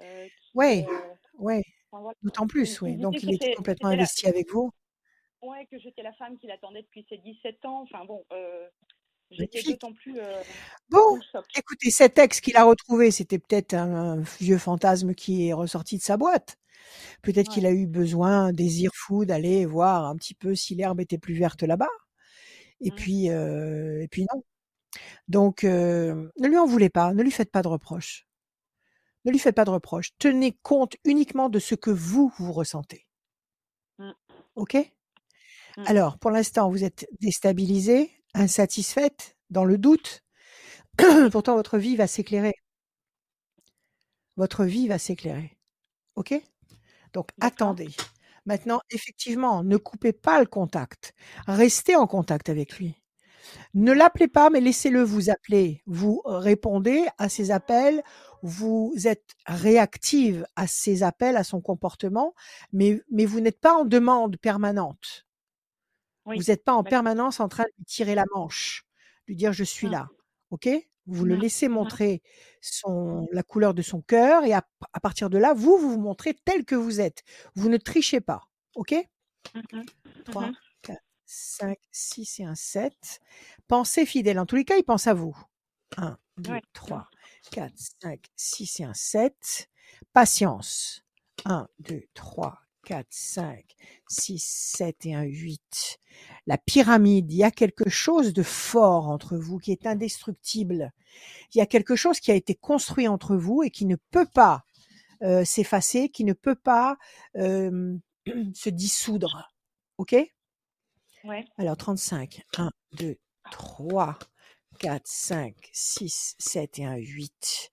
euh, oui, ouais. D'autant plus, oui. Donc, il était complètement investi avec vous. Oui, que j'étais la femme qui l'attendait depuis ses 17 ans. Enfin, bon, euh, j'étais d'autant plus. bon, écoutez, cet ex qu'il a retrouvé, c'était peut-être un, vieux fantasme qui est ressorti de sa boîte. Peut-être qu'il a eu besoin, désir fou, d'aller voir un petit peu si l'herbe était plus verte là-bas. Et mmh. puis, et puis non. Donc, ne lui en voulez pas, ne lui faites pas de reproches. Ne lui faites pas de reproches. Tenez compte uniquement de ce que vous, vous ressentez. Mmh. OK? Mmh. Alors, pour l'instant, vous êtes déstabilisée, insatisfaite, dans le doute. *clears throat* Pourtant, votre vie va s'éclairer. Votre vie va s'éclairer. OK? Donc attendez. Maintenant, effectivement, ne coupez pas le contact. Restez en contact avec lui. Ne l'appelez pas, mais laissez-le vous appeler. Vous répondez à ses appels vous êtes réactive à ses appels, à son comportement, mais, mais vous n'êtes pas en demande permanente. Vous n'êtes pas en permanence en train de lui tirer la manche, lui dire je suis là. OK? Vous le laissez montrer son, la couleur de son cœur et à, partir de là, vous, vous vous montrez tel que vous êtes. Vous ne trichez pas. OK? 3, 4, 5, 6 et un 7. Pensez fidèle. En tous les cas, il pense à vous. 1, 2, 3, 4, 5, 6 et un 7. Patience. 1, 2, 3, 4, 5, 6, 7 et un 8. La pyramide, il y a quelque chose de fort entre vous qui est indestructible. Il y a quelque chose qui a été construit entre vous et qui ne peut pas euh, s'effacer, qui ne peut pas euh, *clears throat* se dissoudre. OK? Ouais. Alors 35. 1, 2, 3, 4, 5, 6, 7 et un 8.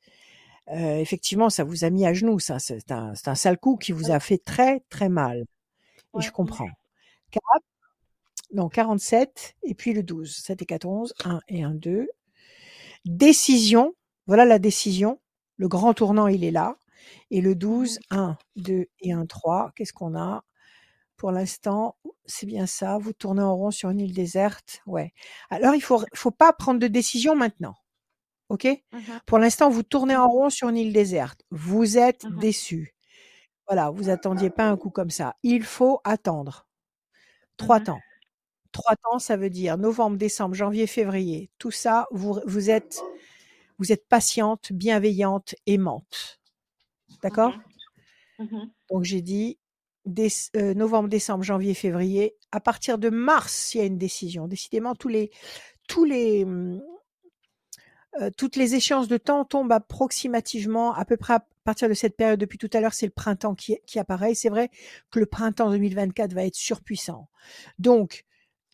Euh, effectivement, ça vous a mis à genoux, ça. C'est un, un, sale coup qui vous a fait très, très mal. Et je comprends. 4, non, 47, et puis le 12. 7 et 14, 1 et 1, 2. Décision, voilà la décision. Le grand tournant, il est là. Et le 12, 1, 2 et 1, 3. Qu'est-ce qu'on a? Pour l'instant, c'est bien ça. Vous tournez en rond sur une île déserte. Ouais. Alors, il faut, faut pas prendre de décision maintenant. OK? Mmh Pour l'instant, vous tournez en rond sur une île déserte. Vous êtes mmh déçu. Voilà, vous attendiez pas un coup comme ça. Il faut attendre. Trois mmh temps. Trois temps, ça veut dire novembre, décembre, janvier, février. Tout ça, vous, vous êtes, vous êtes patiente, bienveillante, aimante. D'accord? Donc j'ai dit euh, novembre, décembre, janvier, février. À partir de mars, il y a une décision. Décidément, tous les, tous les, euh, toutes les échéances de temps tombent approximativement à peu près à partir de cette période. Depuis tout à l'heure, c'est le printemps qui, apparaît. C'est vrai que le printemps 2024 va être surpuissant. Donc,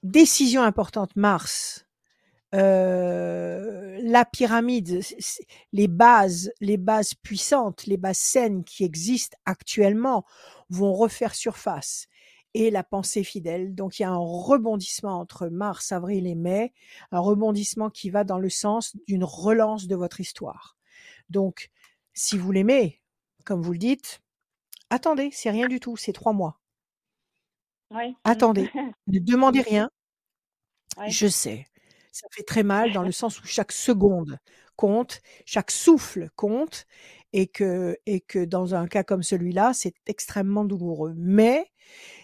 décision importante, mars. Euh, la pyramide, les bases, les bases puissantes, les bases saines qui existent actuellement vont refaire surface et la pensée fidèle. Donc il y a un rebondissement entre mars, avril et mai, un rebondissement qui va dans le sens d'une relance de votre histoire. Donc si vous l'aimez, comme vous le dites, attendez, c'est rien du tout, c'est trois mois. Attendez, ne *laughs* demandez rien. Je sais, ça fait très mal dans le sens où chaque seconde compte, chaque souffle compte, et que, et que dans un cas comme celui-là, c'est extrêmement douloureux. Mais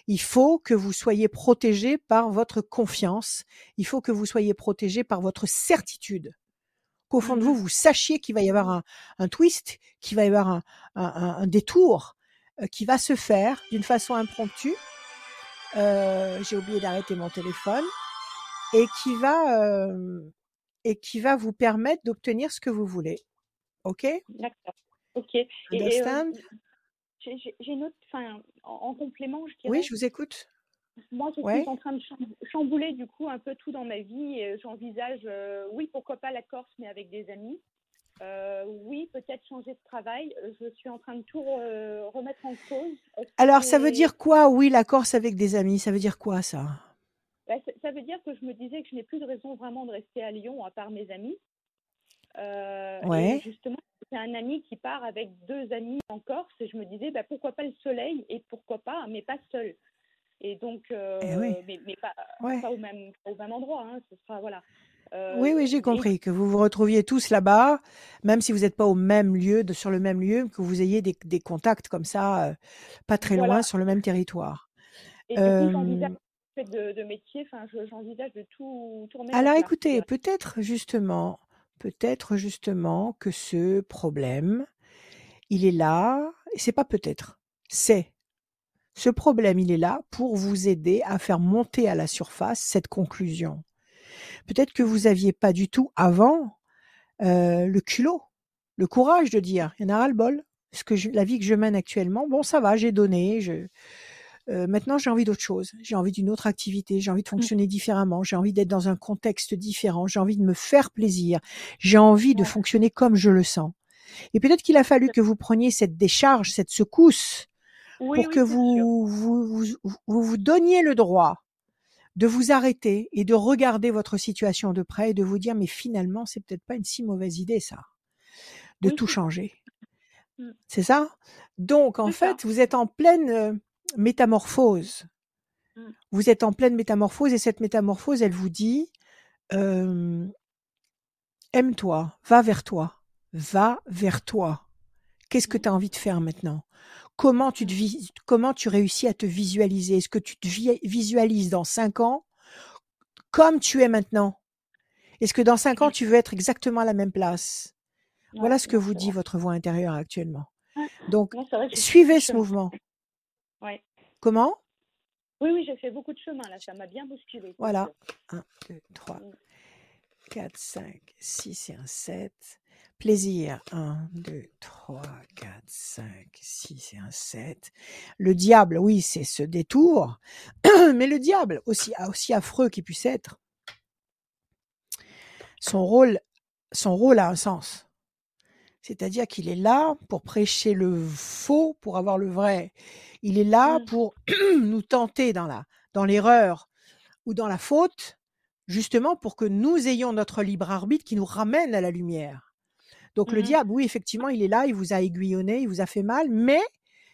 il faut que vous soyez protégé par votre confiance, il faut que vous soyez protégé par votre certitude. Qu'au fond de vous, mmh vous sachiez qu'il va y avoir un, twist, qu'il va y avoir un, détour euh, qui va se faire d'une façon impromptue. Euh, j'ai oublié d'arrêter mon téléphone et qui va euh, et qui va vous permettre d'obtenir ce que vous voulez. Ok? D'accord. Ok. Et, j'ai une autre, enfin, en, complément, je dirais. Oui, je vous écoute. Moi, je suis en train de chambouler du coup un peu tout dans ma vie. J'envisage, euh, oui, pourquoi pas la Corse, mais avec des amis. oui, peut-être changer de travail. Je suis en train de tout remettre en cause. Alors, ça veut dire quoi, oui, la Corse avec des amis? Ça veut dire quoi, ça? Bah, ça, veut dire que je me disais que je n'ai plus de raison vraiment de rester à Lyon à part mes amis. Euh, ouais. justement, c'est un ami qui part avec deux amis en Corse et je me disais bah, pourquoi pas le soleil et pourquoi pas, mais pas seul. Et donc, euh, eh mais, mais pas, pas, au même, au même endroit. Hein, ce sera, voilà. Euh, oui, oui, j'ai compris que vous vous retrouviez tous là-bas, même si vous n'êtes pas au même lieu, de, sur le même lieu, que vous ayez des, des contacts comme ça, pas très loin, sur le même territoire. Et euh, de, de métier, j'envisage de tout tourner. Alors écoutez, peut-être justement, peut-être justement que ce problème, il est là, et c'est pas peut-être, c'est. Ce problème, il est là pour vous aider à faire monter à la surface cette conclusion. Peut-être que vous aviez pas du tout avant euh, le culot, le courage de dire, il y en a ras le bol. Ce que la vie que je mène actuellement, bon, ça va, j'ai donné, je, euh, maintenant, j'ai envie d'autre chose. J'ai envie d'une autre activité. J'ai envie de mmh. fonctionner différemment. J'ai envie d'être dans un contexte différent. J'ai envie de me faire plaisir. J'ai envie de fonctionner comme je le sens. Et peut-être qu'il a fallu que vous preniez cette décharge, cette secousse, pour que vous vous, vous, vous vous donniez le droit de vous arrêter et de regarder votre situation de près et de vous dire mais finalement c'est peut-être pas une si mauvaise idée ça. de tout changer. Mmh. C'est ça? Donc, en fait, vous êtes en pleine métamorphose. Mmh. Vous êtes en pleine métamorphose et cette métamorphose, elle vous dit aime-toi, va vers toi, va vers toi. Qu'est-ce que mmh. tu as envie de faire maintenant? Comment tu, te comment tu réussis à te visualiser? Est-ce que tu te visualises dans cinq ans comme tu es maintenant? Est-ce que dans cinq ans, tu veux être exactement à la même place? Voilà ce que vous dit votre voix intérieure actuellement. Donc, suivez ce mouvement. Comment? Oui, oui, j'ai fait beaucoup de chemin là, ça m'a bien bousculé. Voilà. 1, 2, 3, 4, 5, 6 et un 7. Plaisir. 1, 2, 3, 4, 5, 6 et un 7. Le diable, oui, c'est ce détour. *clears throat* Mais le diable, aussi, aussi affreux qu'il puisse être, son rôle, son rôle a un sens. C'est-à-dire qu'il est là pour prêcher le faux pour avoir le vrai. Il est là mmh. pour *clears throat* nous tenter dans la, dans l'erreur ou dans la faute, justement pour que nous ayons notre libre arbitre qui nous ramène à la lumière. Donc le mmh diable, oui, effectivement, il est là, il vous a aiguillonné, il vous a fait mal, mais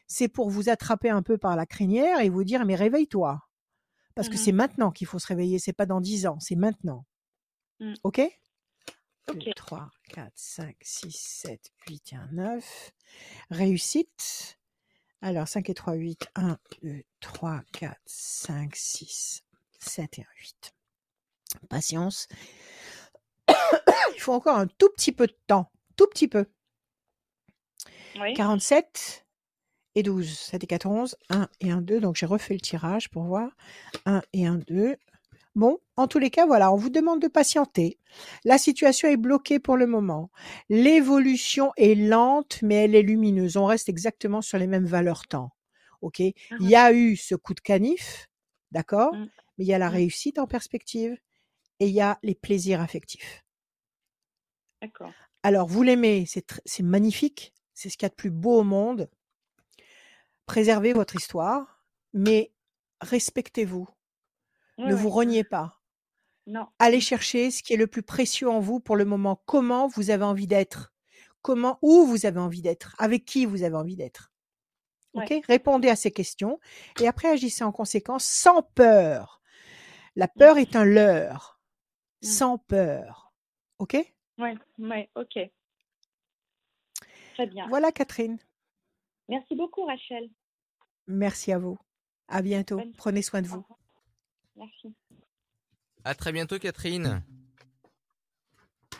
c'est pour vous attraper un peu par la crinière et vous dire mais réveille-toi. Parce que mmh c'est maintenant qu'il faut se réveiller, c'est pas dans dix ans, c'est maintenant. OK? 2, 3, 4, 5, 6, 7, 8 et 1, 9. Réussite. Alors, 5 et 3, 8. 1, 2, 3, 4, 5, 6, 7 et 1, 8. Patience. *coughs* Il faut encore un tout petit peu de temps. Tout petit peu. Oui. 47 et 12. 7 et 4, 11. 1 et 1, 2. Donc, j'ai refait le tirage pour voir. 1 et 1, 2. Bon, en tous les cas, voilà, on vous demande de patienter. La situation est bloquée pour le moment. L'évolution est lente, mais elle est lumineuse. On reste exactement sur les mêmes valeurs temps. OK? Il y a eu ce coup de canif, d'accord? Mmh. Mais il y a la mmh. réussite en perspective et il y a les plaisirs affectifs. D'accord. Alors, vous l'aimez, c'est magnifique, c'est ce qu'il y a de plus beau au monde. Préservez votre histoire, mais respectez-vous. Ne vous reniez pas. Non. Allez chercher ce qui est le plus précieux en vous pour le moment. Comment vous avez envie d'être? Comment, où vous avez envie d'être? Avec qui vous avez envie d'être? Ok? Répondez à ces questions et après agissez en conséquence sans peur. La mmh. peur est un leurre. Mmh. Sans peur. Ok? Oui, ouais, ok. Très bien. Voilà, Catherine. Merci beaucoup, Rachel. Merci à vous. À bientôt. Prenez soin de vous. Merci. À très bientôt, Catherine.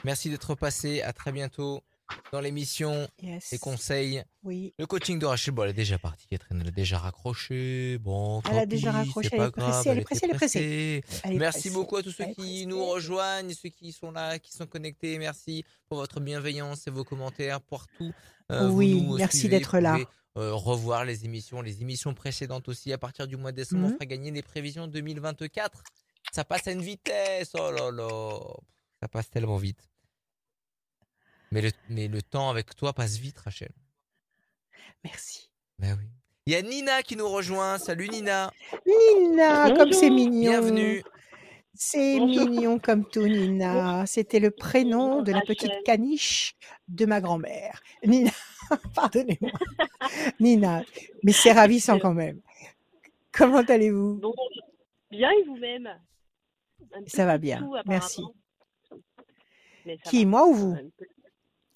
Merci d'être passée. À très bientôt dans l'émission. Les conseils. Oui. Le coaching de Rachel. Bon, elle est déjà partie, Catherine. Elle a déjà raccroché. Bon, elle a déjà raccroché. Elle, est pressée, elle, est pressée, elle est pressée. Merci beaucoup à tous ceux qui nous rejoignent, ceux qui sont là, qui sont connectés. Merci pour votre bienveillance et vos commentaires partout. Euh, oui, merci d'être là. Euh, revoir les émissions, les émissions précédentes aussi. À partir du mois de décembre, on mmh. fera gagner des prévisions 2024. Ça passe à une vitesse. Oh là là. Ça passe tellement vite. Mais le, mais le temps avec toi passe vite, Rachel. Merci. Ben oui. Il y a Nina qui nous rejoint. Salut Nina. Nina, comme c'est mignon. Bienvenue. C'est mignon comme tout, Nina. C'était le prénom de la petite caniche de ma grand-mère. Nina, *laughs* pardonnez-moi. Nina, mais c'est ravissant quand même. Comment allez-vous? Bien et vous-même? Ça va bien, merci. Qui, moi ou vous?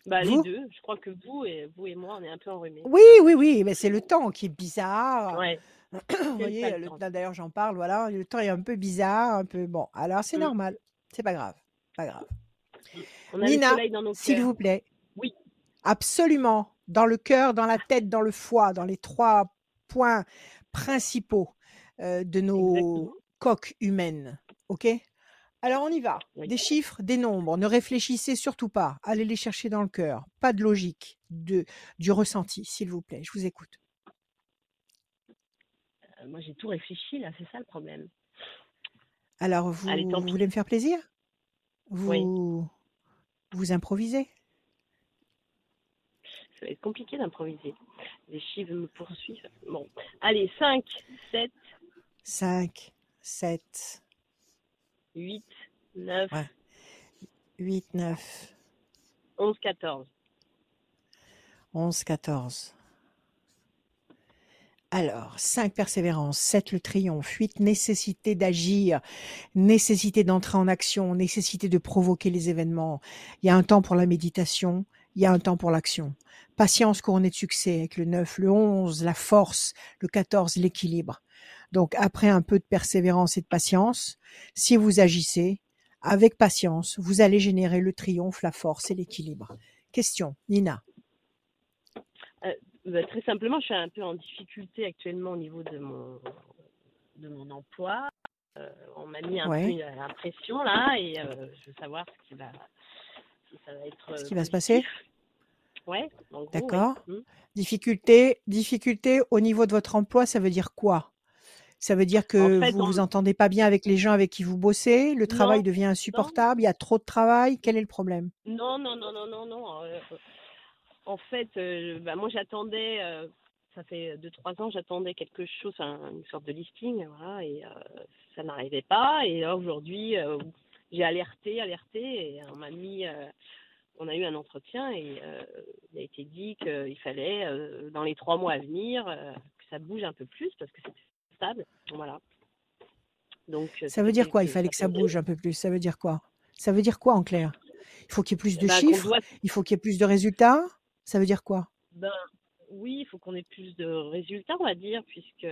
bah, les deux. Je crois que vous et, vous et moi, on est un peu enrhumés. Oui, oui, oui, mais c'est le temps qui est bizarre. Ouais. Vous voyez, d'ailleurs j'en parle, voilà, le temps est un peu bizarre, un peu bon. Alors c'est mmh. normal, c'est pas grave, pas grave. Nina, s'il vous plaît. Oui. Absolument, dans le cœur, dans la tête, dans le foie, dans les trois points principaux euh, de nos coques humaines. Ok? Alors on y va. Des chiffres, des nombres. Ne réfléchissez surtout pas. Allez les chercher dans le cœur. Pas de logique, de, du ressenti, s'il vous plaît. Je vous écoute. Euh, moi, j'ai tout réfléchi, là, c'est ça le problème. Alors, vous, voulez me faire plaisir? Vous vous improvisez? Ça va être compliqué d'improviser. Les chiffres me poursuivent. Bon, allez, 5, 7. 5, 7. 8, 9. 8, 9. 11, 14. 11, 14. Alors, 5 persévérance, 7 le triomphe, 8 nécessité d'agir, nécessité d'entrer en action, nécessité de provoquer les événements. Il y a un temps pour la méditation, il y a un temps pour l'action. Patience couronnée de succès avec le 9, le 11, la force, le 14, l'équilibre. Donc après un peu de persévérance et de patience, si vous agissez avec patience, vous allez générer le triomphe, la force et l'équilibre. Question, Nina. Euh, bah, très simplement, je suis un peu en difficulté actuellement au niveau de mon, de mon emploi. Euh, on m'a mis un peu une pression là et euh, je veux savoir ce qui va, si ça va être. Ce qui va se passer Ouais. D'accord. Mmh. Difficulté, difficulté au niveau de votre emploi, ça veut dire quoi? Ça veut dire que vous vous entendez pas bien avec les gens avec qui vous bossez, le travail devient insupportable, il y a trop de travail. Quel est le problème? Non, non, non, non, non, non en fait, euh, bah, moi j'attendais, euh, ça fait 2-3 ans, j'attendais quelque chose, une sorte de listing, voilà, et euh, ça n'arrivait pas. Et aujourd'hui, j'ai alerté, alerté, et on m'a mis, on a eu un entretien et il a été dit qu'il fallait, dans les trois mois à venir, que ça bouge un peu plus parce que c'est stable. Voilà. Donc, ça veut dire quoi Il fallait que ça bouge un peu plus? Ça veut dire quoi? Ça veut dire quoi en clair? Il faut qu'il y ait plus de bah, chiffres, il faut qu'il y ait plus de résultats? Ça veut dire quoi? Ben, Oui, il faut qu'on ait plus de résultats, on va dire, puisque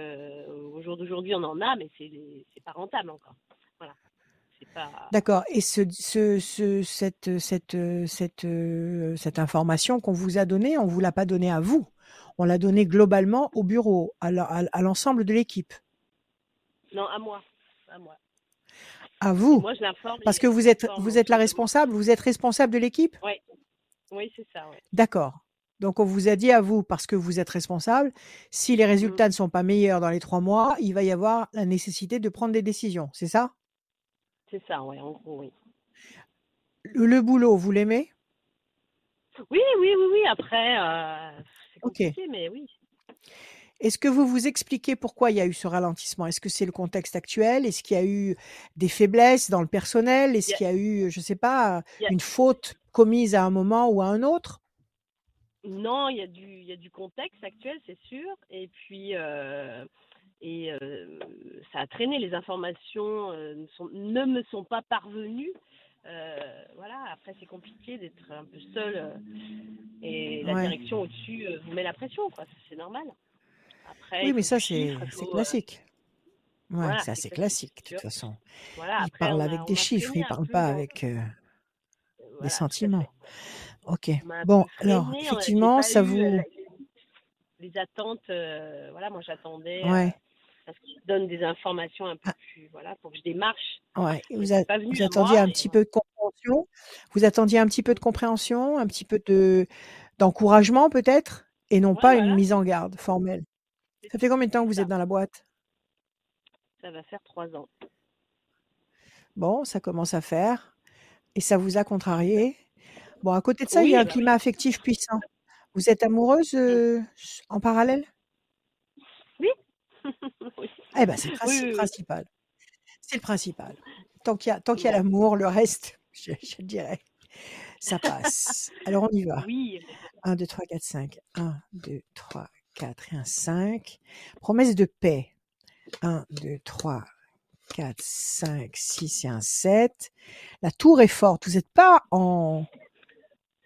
au jour d'aujourd'hui, on en a, mais c'est pas rentable encore. Voilà. D'accord. Et ce, ce, cette, cette, cette, cette information qu'on vous a donnée, on ne vous l'a pas donnée à vous. On l'a donnée globalement au bureau, à l'ensemble de l'équipe. Non, à moi. À moi. À vous. Moi, je Parce que vous êtes, vous êtes la responsable. Vous êtes responsable de l'équipe? Oui. Oui, c'est ça. D'accord. Donc, on vous a dit à vous, parce que vous êtes responsable, si les mmh. résultats ne sont pas meilleurs dans les trois mois, il va y avoir la nécessité de prendre des décisions. C'est ça? C'est ça, oui, en gros, oui. Le, boulot, vous l'aimez? Oui, oui, oui, oui. Après, euh, c'est compliqué, mais oui. Est-ce que vous vous expliquez pourquoi il y a eu ce ralentissement? Est-ce que c'est le contexte actuel? Est-ce qu'il y a eu des faiblesses dans le personnel? Est-ce qu'il y a eu, je ne sais pas, une faute commise à un moment ou à un autre? Non, il y, a du, il y a du contexte actuel, c'est sûr. Et puis, euh, et, euh, ça a traîné. Les informations euh, ne, sont, ne, me sont pas parvenues. voilà, après c'est compliqué d'être un peu seul et la direction au-dessus vous met la pression, quoi. C'est normal. Après, oui, mais ça c'est classique. Ouais, ça c'est classique de toute façon. il parle avec des chiffres, il parle pas avec des sentiments. Ok. Bon, alors, effectivement, ça vous. Les attentes, voilà, moi j'attendais. Ouais. parce qu'ils donnent des informations un peu ah. plus, voilà, pour que je démarche. Ouais. Vous, vous attendiez un petit peu de compréhension? Vous attendiez un petit peu de compréhension, un petit peu de d'encouragement peut-être, et non pas une mise en garde formelle? Ça fait combien de temps que vous êtes dans la boîte? Ça va faire trois ans. Bon, ça commence à faire. Et ça vous a contrarié? Bon, à côté de ça, il y a un climat affectif puissant. Vous êtes amoureuse euh, en parallèle? *laughs* Oui. Eh ben, c'est le principal. C'est le principal. Tant qu'il y a, tant qu'il y a l'amour, le reste, *laughs* je, je dirais, ça passe. Alors, on y va. Oui. 1, 2, 3, 4, 5. 1, 2, 3, 4 et un 5. Promesse de paix. 1, 2, 3, 4, 5, 6 et un 7. La tour est forte. Vous n'êtes pas en,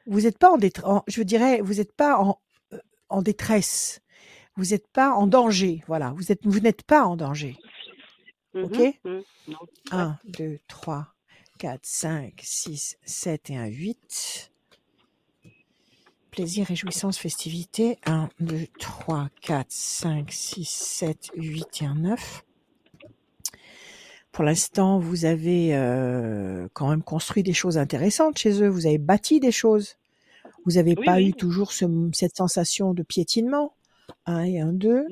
vous n'êtes pas en, détresse, je dirais, vous n'êtes pas en, en détresse. Vous n'êtes pas en danger. Voilà. Vous êtes, vous n'êtes pas en danger. OK? 1, 2, 3, 4, 5, 6, 7 et un 8. Plaisir, réjouissance, festivité. 1, 2, 3, 4, 5, 6, 7, 8 et un 9. Pour l'instant, vous avez euh, quand même construit des choses intéressantes chez eux. Vous avez bâti des choses. Vous n'avez pas eu toujours cette sensation de piétinement. Un et un, deux.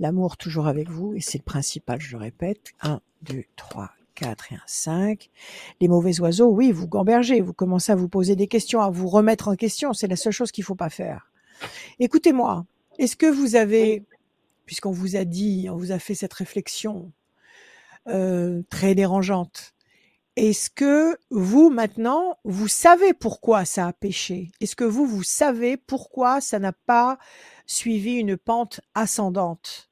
L'amour toujours avec vous, et c'est le principal, je le répète. Un, deux, trois, quatre et un, cinq. Les mauvais oiseaux, oui, vous gambergez, vous commencez à vous poser des questions, à vous remettre en question. C'est la seule chose qu'il faut pas faire. Écoutez-moi, est-ce que vous avez, puisqu'on vous a dit, on vous a fait cette réflexion, euh, très dérangeante. Est-ce que vous, maintenant, vous savez pourquoi ça a pêché? Est-ce que vous, vous savez pourquoi ça n'a pas suivi une pente ascendante?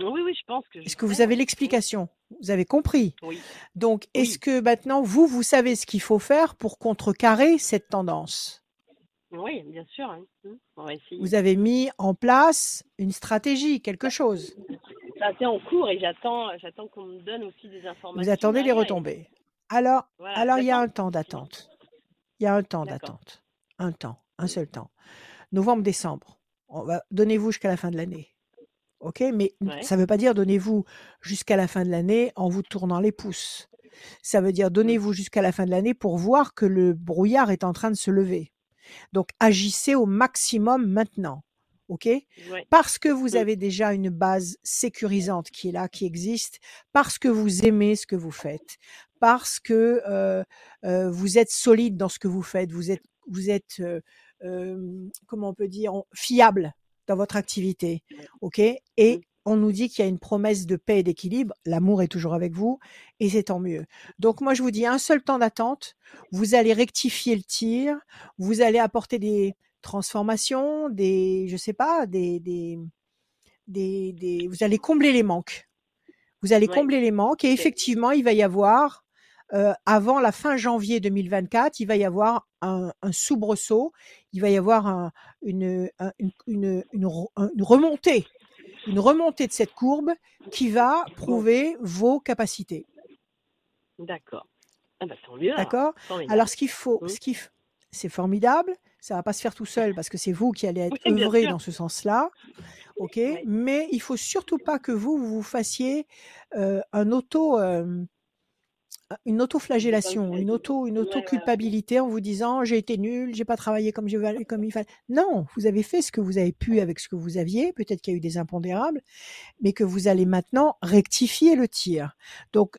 Oui, oui, je pense que je Est-ce que vous avez l'explication? Vous avez compris? Oui. Donc, est-ce Oui. que maintenant, vous, vous savez ce qu'il faut faire pour contrecarrer cette tendance? Oui, bien sûr. hein. On va essayer. Vous avez mis en place une stratégie, quelque chose? Ça, C'est en cours et j'attends, j'attends qu'on me donne aussi des informations. Vous attendez les et- retombées. Alors, Voilà, alors il y a un temps d'attente. Il y a un temps d'attente. Un temps, un seul temps. Novembre, décembre. On va donnez-vous jusqu'à la fin de l'année. OK Mais Ouais. ça ne veut pas dire donnez-vous jusqu'à la fin de l'année en vous tournant les pouces. Ça veut dire donnez-vous jusqu'à la fin de l'année pour voir que le brouillard est en train de se lever. Donc agissez au maximum maintenant. OK? Ouais. parce que vous Mm. avez déjà une base sécurisante qui est là, qui existe, parce que vous aimez ce que vous faites, parce que euh, euh, vous êtes solide dans ce que vous faites, vous êtes, vous êtes, euh, euh, comment on peut dire, fiable dans votre activité, ok? Et Mm. on nous dit qu'il y a une promesse de paix et d'équilibre. L'amour est toujours avec vous, et c'est tant mieux. Donc moi je vous dis un seul temps d'attente. Vous allez rectifier le tir, vous allez apporter des transformations, des, je sais pas, des, des, des, des- vous allez combler les manques. Vous allez Ouais. combler les manques et effectivement, il va y avoir, euh, avant la fin janvier 2024, il va y avoir un, un soubresaut, il va y avoir un- une, un- une, une, une re- un- une remontée, une remontée de cette courbe qui va prouver vos capacités. D'accord. Ah bah tant mieux. alors. D'accord? Alors, ce qu'il faut, Mm. ce qu'il c'est formidable. Ça va pas se faire tout seul parce que c'est vous qui allez être Oui, œuvré dans ce sens-là. OK? Oui. Mais il faut surtout pas que vous, vous fassiez euh, un auto, euh, une auto-flagellation, une auto, une auto-culpabilité en vous disant j'ai été nul, j'ai pas travaillé comme, je, val- comme il fallait. Non, vous avez fait ce que vous avez pu avec ce que vous aviez. Peut-être qu'il y a eu des impondérables, mais que vous allez maintenant rectifier le tir. Donc,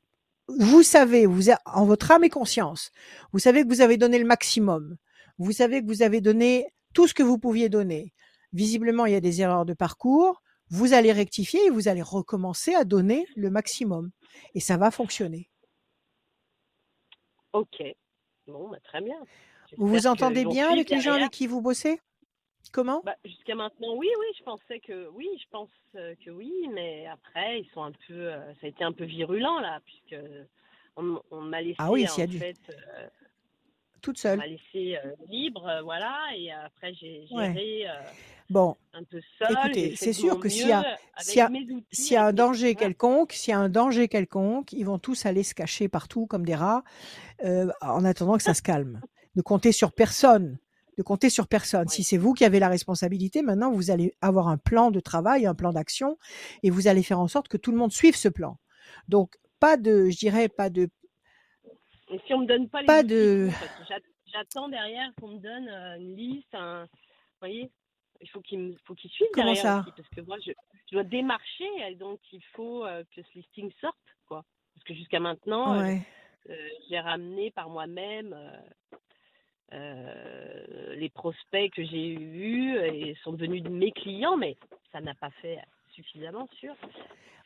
vous savez, vous a- en votre âme et conscience, vous savez que vous avez donné le maximum. Vous savez que vous avez donné tout ce que vous pouviez donner. Visiblement, il y a des erreurs de parcours. Vous allez rectifier et vous allez recommencer à donner le maximum. Et ça va fonctionner. Ok. Bon, bah, très bien. Vous vous entendez bien avec les gens avec qui vous bossez? Comment? Bah, jusqu'à maintenant, oui, oui, je pensais que oui, je pense euh, que oui, mais après, ils sont un peu, euh, ça a été un peu virulent là, puisque on, on m'a laissé Ah oui, en y a du- fait, euh, Toute on seule. m'a laissé euh, libre, euh, voilà, et après j'ai géré euh, Bon, un peu. Écoutez, c'est de sûr que s'il y a- avec s'il y a- s'il y a un danger quelconque, s'il y a un danger quelconque, ils vont tous aller se cacher partout comme des rats en attendant que ça se calme. *laughs* Ne comptez sur personne. Ne comptez sur personne. Si c'est vous qui avez la responsabilité, maintenant vous allez avoir un plan de travail, un plan d'action, et vous allez faire en sorte que tout le monde suive ce plan. Donc pas de, je dirais pas de, Et si on me donne pas les pas de- j'attends derrière qu'on me donne euh, une liste, un, vous voyez, il faut qu'ils me- faut suivent Comment derrière ça aussi, parce que moi je, je dois démarcher, et donc il faut euh, que ce listing sorte, quoi. Parce que jusqu'à maintenant, euh, ouais. euh, j'ai ramené par moi-même euh, euh, les prospects que j'ai eus et sont devenus de mes clients, mais ça n'a pas fait suffisamment.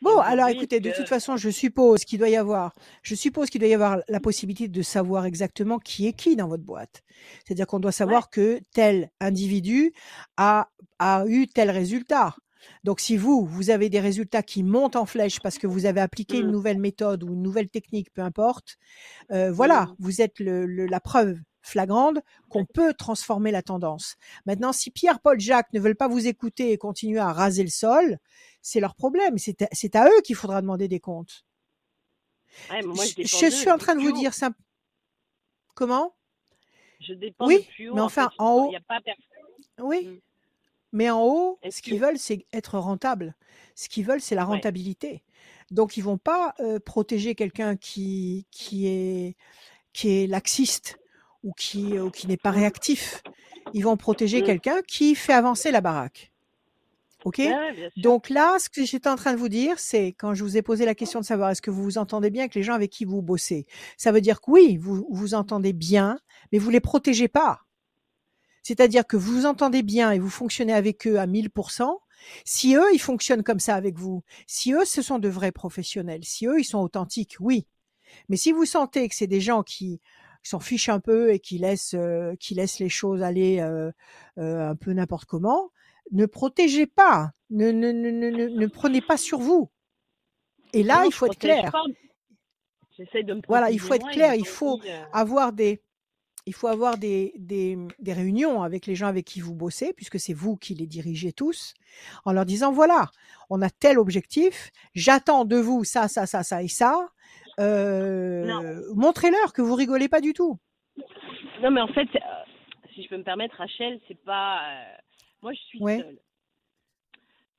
Bon, alors écoutez, de toute façon, je suppose qu'il doit y avoir, je suppose qu'il doit y avoir la possibilité de savoir exactement qui est qui dans votre boîte. C'est-à-dire qu'on doit savoir que tel individu a, a eu tel résultat. Donc, si vous, vous avez des résultats qui montent en flèche parce que vous avez appliqué une Mm. nouvelle méthode ou une nouvelle technique, peu importe, euh, voilà, Mm. vous êtes le, le- la preuve flagrante qu'on peut transformer la tendance. Maintenant, si Pierre, Paul, Jacques ne veulent pas vous écouter et continuer à raser le sol, c'est leur problème. C'est à, c'est à eux qu'il faudra demander des comptes. Ouais, mais moi, je, suis en train de vous haut. dire simple. Comment? Je dépends Oui, plus haut. mais enfin, fait. en haut- a pas. Oui. Mm. Mais en haut, Est-ce ce qu'ils que- veulent, c'est être rentable. Ce qu'ils veulent, c'est la Ouais. rentabilité. Donc, ils vont pas euh, protéger quelqu'un qui, qui, est, qui est laxiste ou qui, ou qui n'est pas réactif. Ils vont protéger Mm. quelqu'un qui fait avancer la baraque. OK? Donc là, ce que j'étais en train de vous dire, c'est quand je vous ai posé la question de savoir est-ce que vous vous entendez bien avec les gens avec qui vous bossez, ça veut dire que oui, vous vous entendez bien, mais vous les protégez pas. C'est-à-dire que vous vous entendez bien et vous fonctionnez avec eux à 1000%. Si eux, ils fonctionnent comme ça avec vous, si eux, ce sont de vrais professionnels, si eux, ils sont authentiques, oui. Mais si vous sentez que c'est des gens qui s'en fichent un peu et qui laissent, euh, qui laissent les choses aller euh, euh, un peu n'importe comment, ne protégez pas, ne, ne, ne, ne, ne- ne prenez pas sur vous. Et là, il faut être clair. de Voilà, il faut être clair, il faut avoir des, il faut avoir des, des, des réunions avec les gens avec qui vous bossez, puisque c'est vous qui les dirigez tous, en leur disant voilà, on a tel objectif, j'attends de vous ça, ça, ça, ça et ça. Euh, Montrez-leur que vous rigolez pas du tout. Non, mais en fait, euh, si je peux me permettre, Rachel, c'est pas. euh, Moi, je suis Ouais. seule.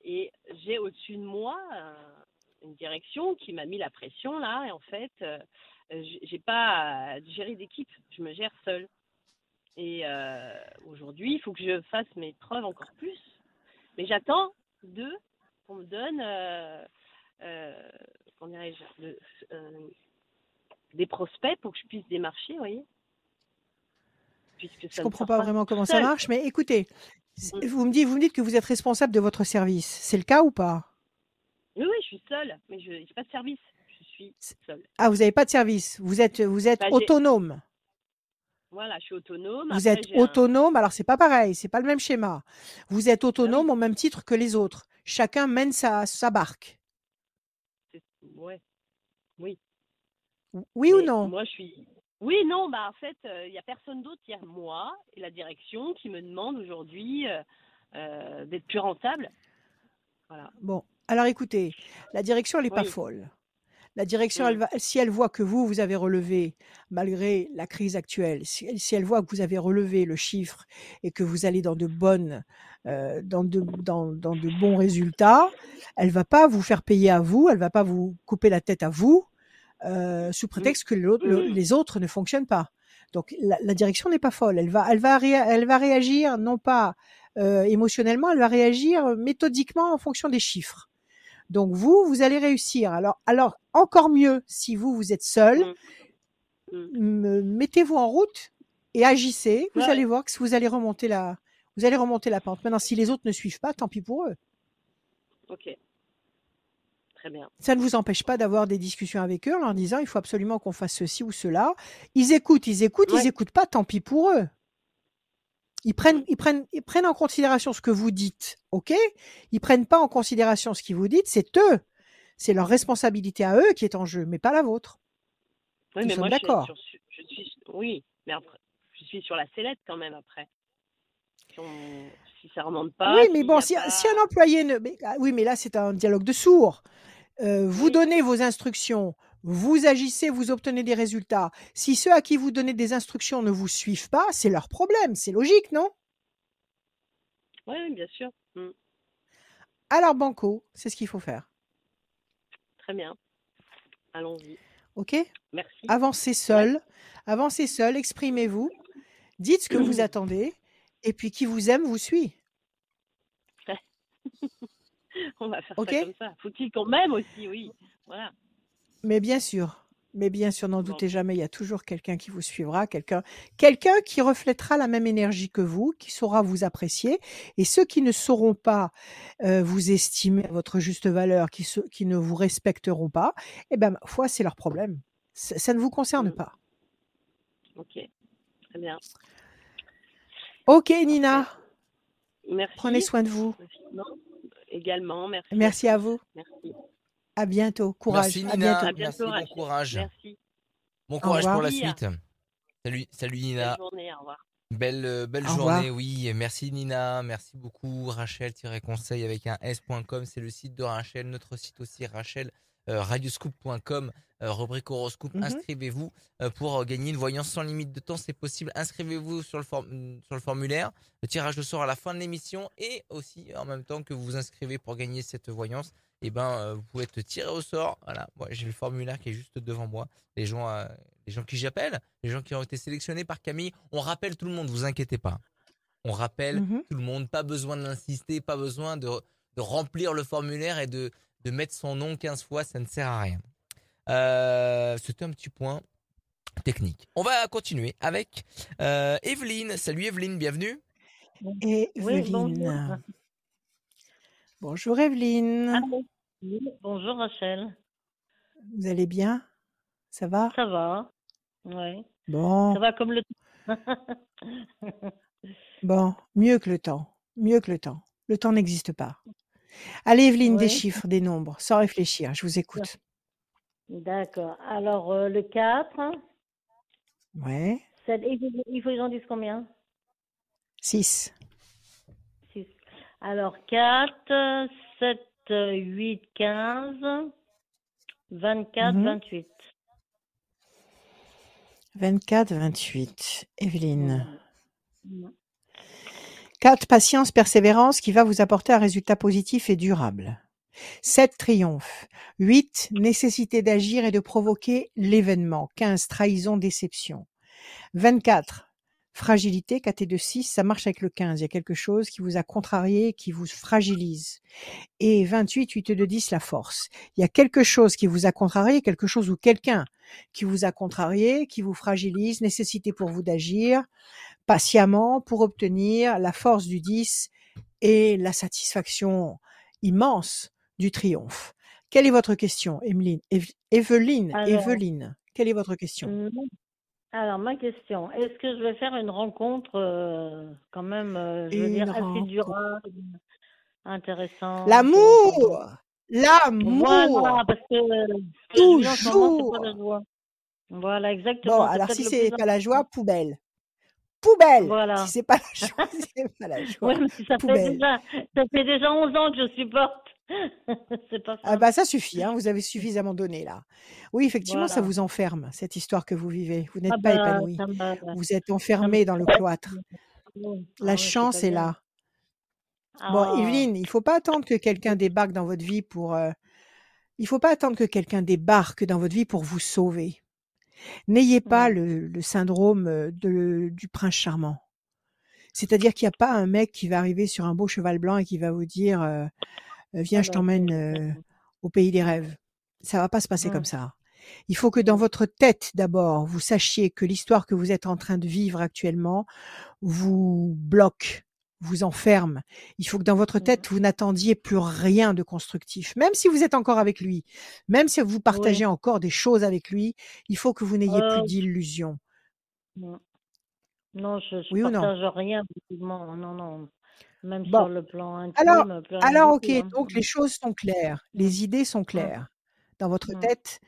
Et j'ai au-dessus de moi une direction qui m'a mis la pression, là. Et en fait, euh, j'ai pas à gérer d'équipe. Je me gère seule. Et euh, aujourd'hui, il faut que je fasse mes preuves encore plus. Mais j'attends d'eux qu'on me donne. euh, comment dirais-je le- euh, des prospects pour que je puisse démarcher, vous voyez Puisque ça Je ne comprends pas vraiment comment ça marche, mais écoutez, Mm. vous me dites, vous me dites que vous êtes responsable de votre service. C'est le cas ou pas? Oui, oui, je suis seule, mais je n'ai pas de service. Je suis seule. Ah, vous n'avez pas de service. Vous êtes, vous êtes Bah, autonome. Voilà, je suis autonome. Vous Après, êtes j'ai un- autonome, alors c'est pas pareil, c'est pas le même schéma. Vous êtes autonome au même titre que les autres. Chacun mène sa, sa barque. Ouais. Oui. Oui ou Mais non? Moi, je suis. Oui, non, bah en fait, il n'y a personne d'autre. Il y a moi et la direction qui me demande aujourd'hui euh, euh, d'être plus rentable. Voilà. Bon, alors écoutez, la direction, elle n'est pas folle. La direction, elle va, si elle voit que vous, vous avez relevé, malgré la crise actuelle, si elle, si elle voit que vous avez relevé le chiffre et que vous allez dans de bonnes, euh, dans de, dans, dans de bons résultats, elle va pas vous faire payer à vous, elle va pas vous couper la tête à vous, euh, sous prétexte que l'autre- le- Mm. les autres ne fonctionnent pas. Donc la, la direction n'est pas folle. Elle va, elle va, réa- elle va réagir non pas euh, émotionnellement, elle va réagir méthodiquement en fonction des chiffres. Donc vous, vous allez réussir. Alors, alors encore mieux si vous, vous êtes seul, Mm. me- mettez-vous en route et agissez. Vous Ouais. allez voir que vous allez remonter la, vous allez remonter la pente. Maintenant, si les autres ne suivent pas, tant pis pour eux. Ok. Très bien. Ça ne vous empêche pas d'avoir des discussions avec eux en leur disant il faut absolument qu'on fasse ceci ou cela. Ils écoutent, ils écoutent, Ouais. ils écoutent pas, tant pis pour eux. Ils prennent, ils prennent, ils prennent en considération ce que vous dites, ok? Ils prennent pas en considération ce que vous dites, c'est eux, c'est leur responsabilité à eux qui est en jeu, mais pas la vôtre. Oui, Nous mais sommes moi, d'accord. je suis. Oui, mais après, je suis sur la sellette quand même après. Si, on- si ça remonte pas. oui, mais bon, si, pas- si un employé ne, mais- ah oui, mais là c'est un dialogue de sourds. Euh, vous Oui. donnez vos instructions, vous agissez, vous obtenez des résultats. Si ceux à qui vous donnez des instructions ne vous suivent pas, c'est leur problème, c'est logique, non? Oui, bien sûr. Mm. Alors banco, c'est ce qu'il faut faire. Très bien. Allons-y. Ok? Merci. Avancez seul, avancez seul, exprimez-vous, dites ce que vous *clears throat* attendez, et puis qui vous aime vous suit. *laughs* On va faire ça comme ça. Faut-il qu'on m'aime aussi, oui. Voilà. Mais bien sûr, mais bien sûr, n'en doutez jamais, il y a toujours quelqu'un qui vous suivra, quelqu'un, quelqu'un qui reflètera la même énergie que vous, qui saura vous apprécier, et ceux qui ne sauront pas euh, vous estimer à votre juste valeur, qui, se- qui ne vous respecteront pas, eh ben, ma foi, c'est leur problème. Ça, ne vous concerne Mm. pas. Ok. Très bien. Ok, Nina, Merci. prenez soin de vous. Non, Également, merci. Merci à vous. Merci. À bientôt. Courage. Merci à Nina, bientôt. À bientôt, merci, bon courage. Merci. Bon courage pour la suite. Salut, salut Belle Nina. journée. Au revoir. Belle, euh, belle Au revoir. journée, oui. Merci Nina, merci beaucoup. Rachel-conseil avec un s.com, c'est le site de Rachel. Notre site aussi, Rachel, euh, radioscoop.com, euh, rubrique horoscope. Mhm. Inscrivez-vous euh, pour gagner une voyance sans limite de temps, c'est possible. Inscrivez-vous sur, le form- sur le formulaire. Le tirage de sort à la fin de l'émission et aussi en même temps que vous vous inscrivez pour gagner cette voyance. Et ben, euh, vous pouvez être tiré au sort. Voilà, moi j'ai le formulaire qui est juste devant moi. Les gens, euh, les gens qui j'appelle, les gens qui ont été sélectionnés par Camille, on rappelle tout le monde, vous inquiétez pas. On rappelle Mhm. tout le monde, pas besoin d'insister, pas besoin de, de remplir le formulaire et de, de mettre son nom 15 fois, ça ne sert à rien. Euh, C'était un petit point technique. On va continuer avec euh, Evelyne. Salut Evelyne, bienvenue. Et Oui, Evelyne. bonjour. Bonjour Evelyne. Allô Bonjour Rachel. Vous allez bien? Ça va? Ça va. Ouais. Ça Bon, va comme le *laughs* bon, mieux que le temps, mieux que le temps. Le temps n'existe pas. Allez, Evelyne, des chiffres, des nombres, sans réfléchir, je vous écoute. D'accord. Alors, euh, le 4, Ouais, 7, il faut, il faut que j'en dise combien? 6. 6. Alors, 4, 7, 8, 15, 24, Mhm. 28. 24, 28. Evelyne. Mhm. 4. Patience, persévérance qui va vous apporter un résultat positif et durable. 7. Triomphe. 8. Nécessité d'agir et de provoquer l'événement. 15. Trahison, déception. 24. Fragilité, 4 et 2, 6, ça marche avec le 15. Il y a quelque chose qui vous a contrarié, qui vous fragilise. Et 28, 8 et 2, 10, la force. Il y a quelque chose qui vous a contrarié, quelque chose ou quelqu'un qui vous a contrarié, qui vous fragilise, nécessité pour vous d'agir patiemment pour obtenir la force du 10 et la satisfaction immense du triomphe. Quelle est votre question, Emeline? Eve- Evelyne? Alors- Evelyne, quelle est votre question? Alors, ma question, est-ce que je vais faire une rencontre euh, quand même, euh, je veux dire, assez rencontre. durable, intéressante L'amour L'amour Voilà, parce que euh, ce que je vis en ce moment, c'est Toujours pas la joie. Voilà, exactement. C'est alors peut-être si le c'est plus pas la joie, poubelle. Poubelle Voilà. Si c'est pas la *laughs* joie, *laughs* c'est pas la joie. Ouais, mais ça fait, Poubelle. déjà, ça fait déjà 11 ans que je supporte. *laughs* c'est pas Ah ça. bah ça suffit, hein, vous avez suffisamment donné là. Oui, effectivement, ça vous enferme, cette histoire que vous vivez. Vous n'êtes Ah pas bah, épanoui. Vous êtes enfermé dans le cloître. Ah La c'est chance est là. Bon, Ah, Evelyne, il faut pas attendre que quelqu'un débarque dans votre vie pour. euh, Il faut pas attendre que quelqu'un débarque dans votre vie pour vous sauver. N'ayez pas Mm. le, le syndrome euh, de, du prince charmant. C'est-à-dire qu'il n'y a pas un mec qui va arriver sur un beau cheval blanc et qui va vous dire euh, Viens, ah je bah, t'emmène au pays des rêves. Ça va pas se passer Mm. comme ça. Il faut que dans votre tête, d'abord, vous sachiez que l'histoire que vous êtes en train de vivre actuellement vous bloque, vous enferme. Il faut que dans votre tête, vous n'attendiez plus rien de constructif. Même si vous êtes encore avec lui, même si vous partagez Oui. encore des choses avec lui, il faut que vous n'ayez Euh, plus d'illusions. Mm. Non, je, je Oui ou non? partage rien, effectivement. Non, non. Même Bon. sur le plan Alors, intime, alors, du ok. Hein. Donc les choses sont claires, les idées sont claires. Dans votre Mm. tête,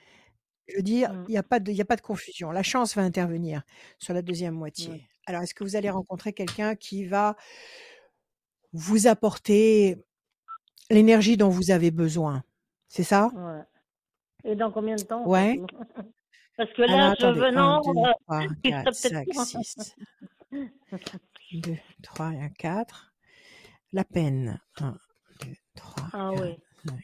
je veux dire, il n'y a pas de, y a pas de confusion. La chance va intervenir sur la deuxième moitié. Alors, est-ce que vous allez rencontrer quelqu'un qui va vous apporter l'énergie dont vous avez besoin? C'est ça? Ouais. Et dans combien de temps Ouais. *laughs* Parce que Alors, là, je attendez. 1, venant, 2, euh, 3, *laughs* il 4, serait 5, peut-être 6. 2, 3 et 4. La peine. 1, 2, 3, Ah 4, oui. 5,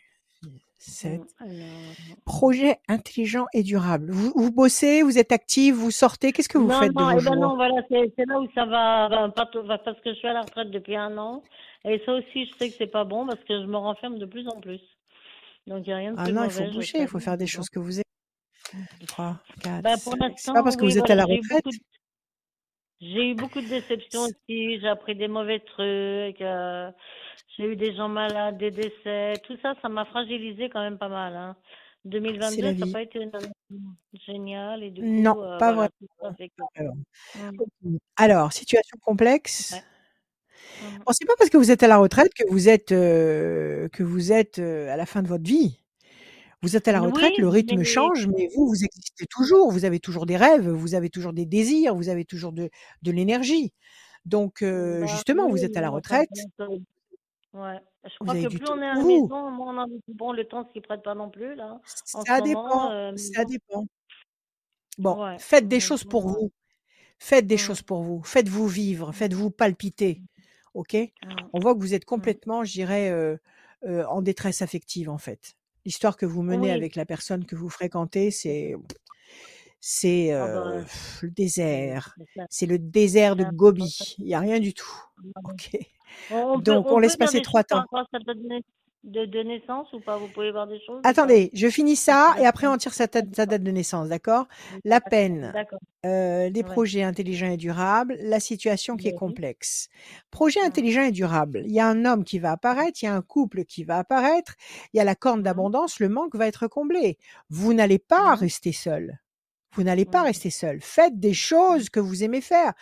6, 7. Mm. Alors, Projet intelligent et durable. Vous, vous bossez, vous êtes actif, vous sortez. Qu'est-ce que vous non, faites de non, vos eh ben non, jours? voilà, c'est là où ça va, va va- parce que je suis à la retraite depuis un an. Et ça aussi, je sais que c'est pas bon parce que je me renferme de plus en plus. Donc, il n'y a rien de Ah plus non, il faut bouger, il faut faire des choses que vous aimez. 3, 4, Bah, pour 5. C'est l'instant, pas parce que oui, vous êtes à voilà, la j'ai eu retraite. J'ai eu beaucoup de déceptions aussi. J'ai appris des mauvais trucs. euh, j'ai eu des gens malades, des décès. Tout ça, ça m'a fragilisé quand même pas mal. Hein. C'est 2022, la ça n'a pas été une année géniale. Et du coup, Non, euh, pas voilà, vraiment. que. Alors, alors, situation complexe. ouais. Mm. Bon, c'est pas parce que vous êtes à la retraite que vous êtes euh, que vous êtes à la fin de votre vie. Vous êtes à la retraite, Oui, le rythme mais change, mais vous, vous existez toujours. Vous avez toujours des rêves, vous avez toujours des désirs, vous avez toujours de, de l'énergie. Donc, euh, bah justement, oui, vous êtes à la retraite, ouais. Je crois que plus on est à la maison, moins on a bon le temps s'y prête pas non plus là. Ça moment, dépend, euh, ça bon, dépend. Bon, ouais. faites des choses pour vous. Faites des mm, choses pour vous. Faites-vous vivre. Faites-vous palpiter. OK? On voit que vous êtes complètement, je dirais, euh, en détresse affective, en fait. L'histoire que vous menez Oui. avec la personne que vous fréquentez, c'est c'est Ah euh, bah, le désert. c'est le désert de Ah, Gobi. Il n'y a rien du tout. On, on peut, Donc, on laisse passer trois temps. De, de, naissance ou pas? Vous pouvez voir des choses? Attendez, je finis ça et après on tire sa, date- sa date de naissance, d'accord? La peine, euh, les Ouais. projets intelligents et durables, la situation qui est complexe. Projet Mm, intelligent et durable. Il y a un homme qui va apparaître, il y a un couple qui va apparaître, il y a la corne d'abondance, le manque va être comblé. Vous n'allez pas rester seul. Vous n'allez pas rester seul. Faites des choses que vous aimez faire.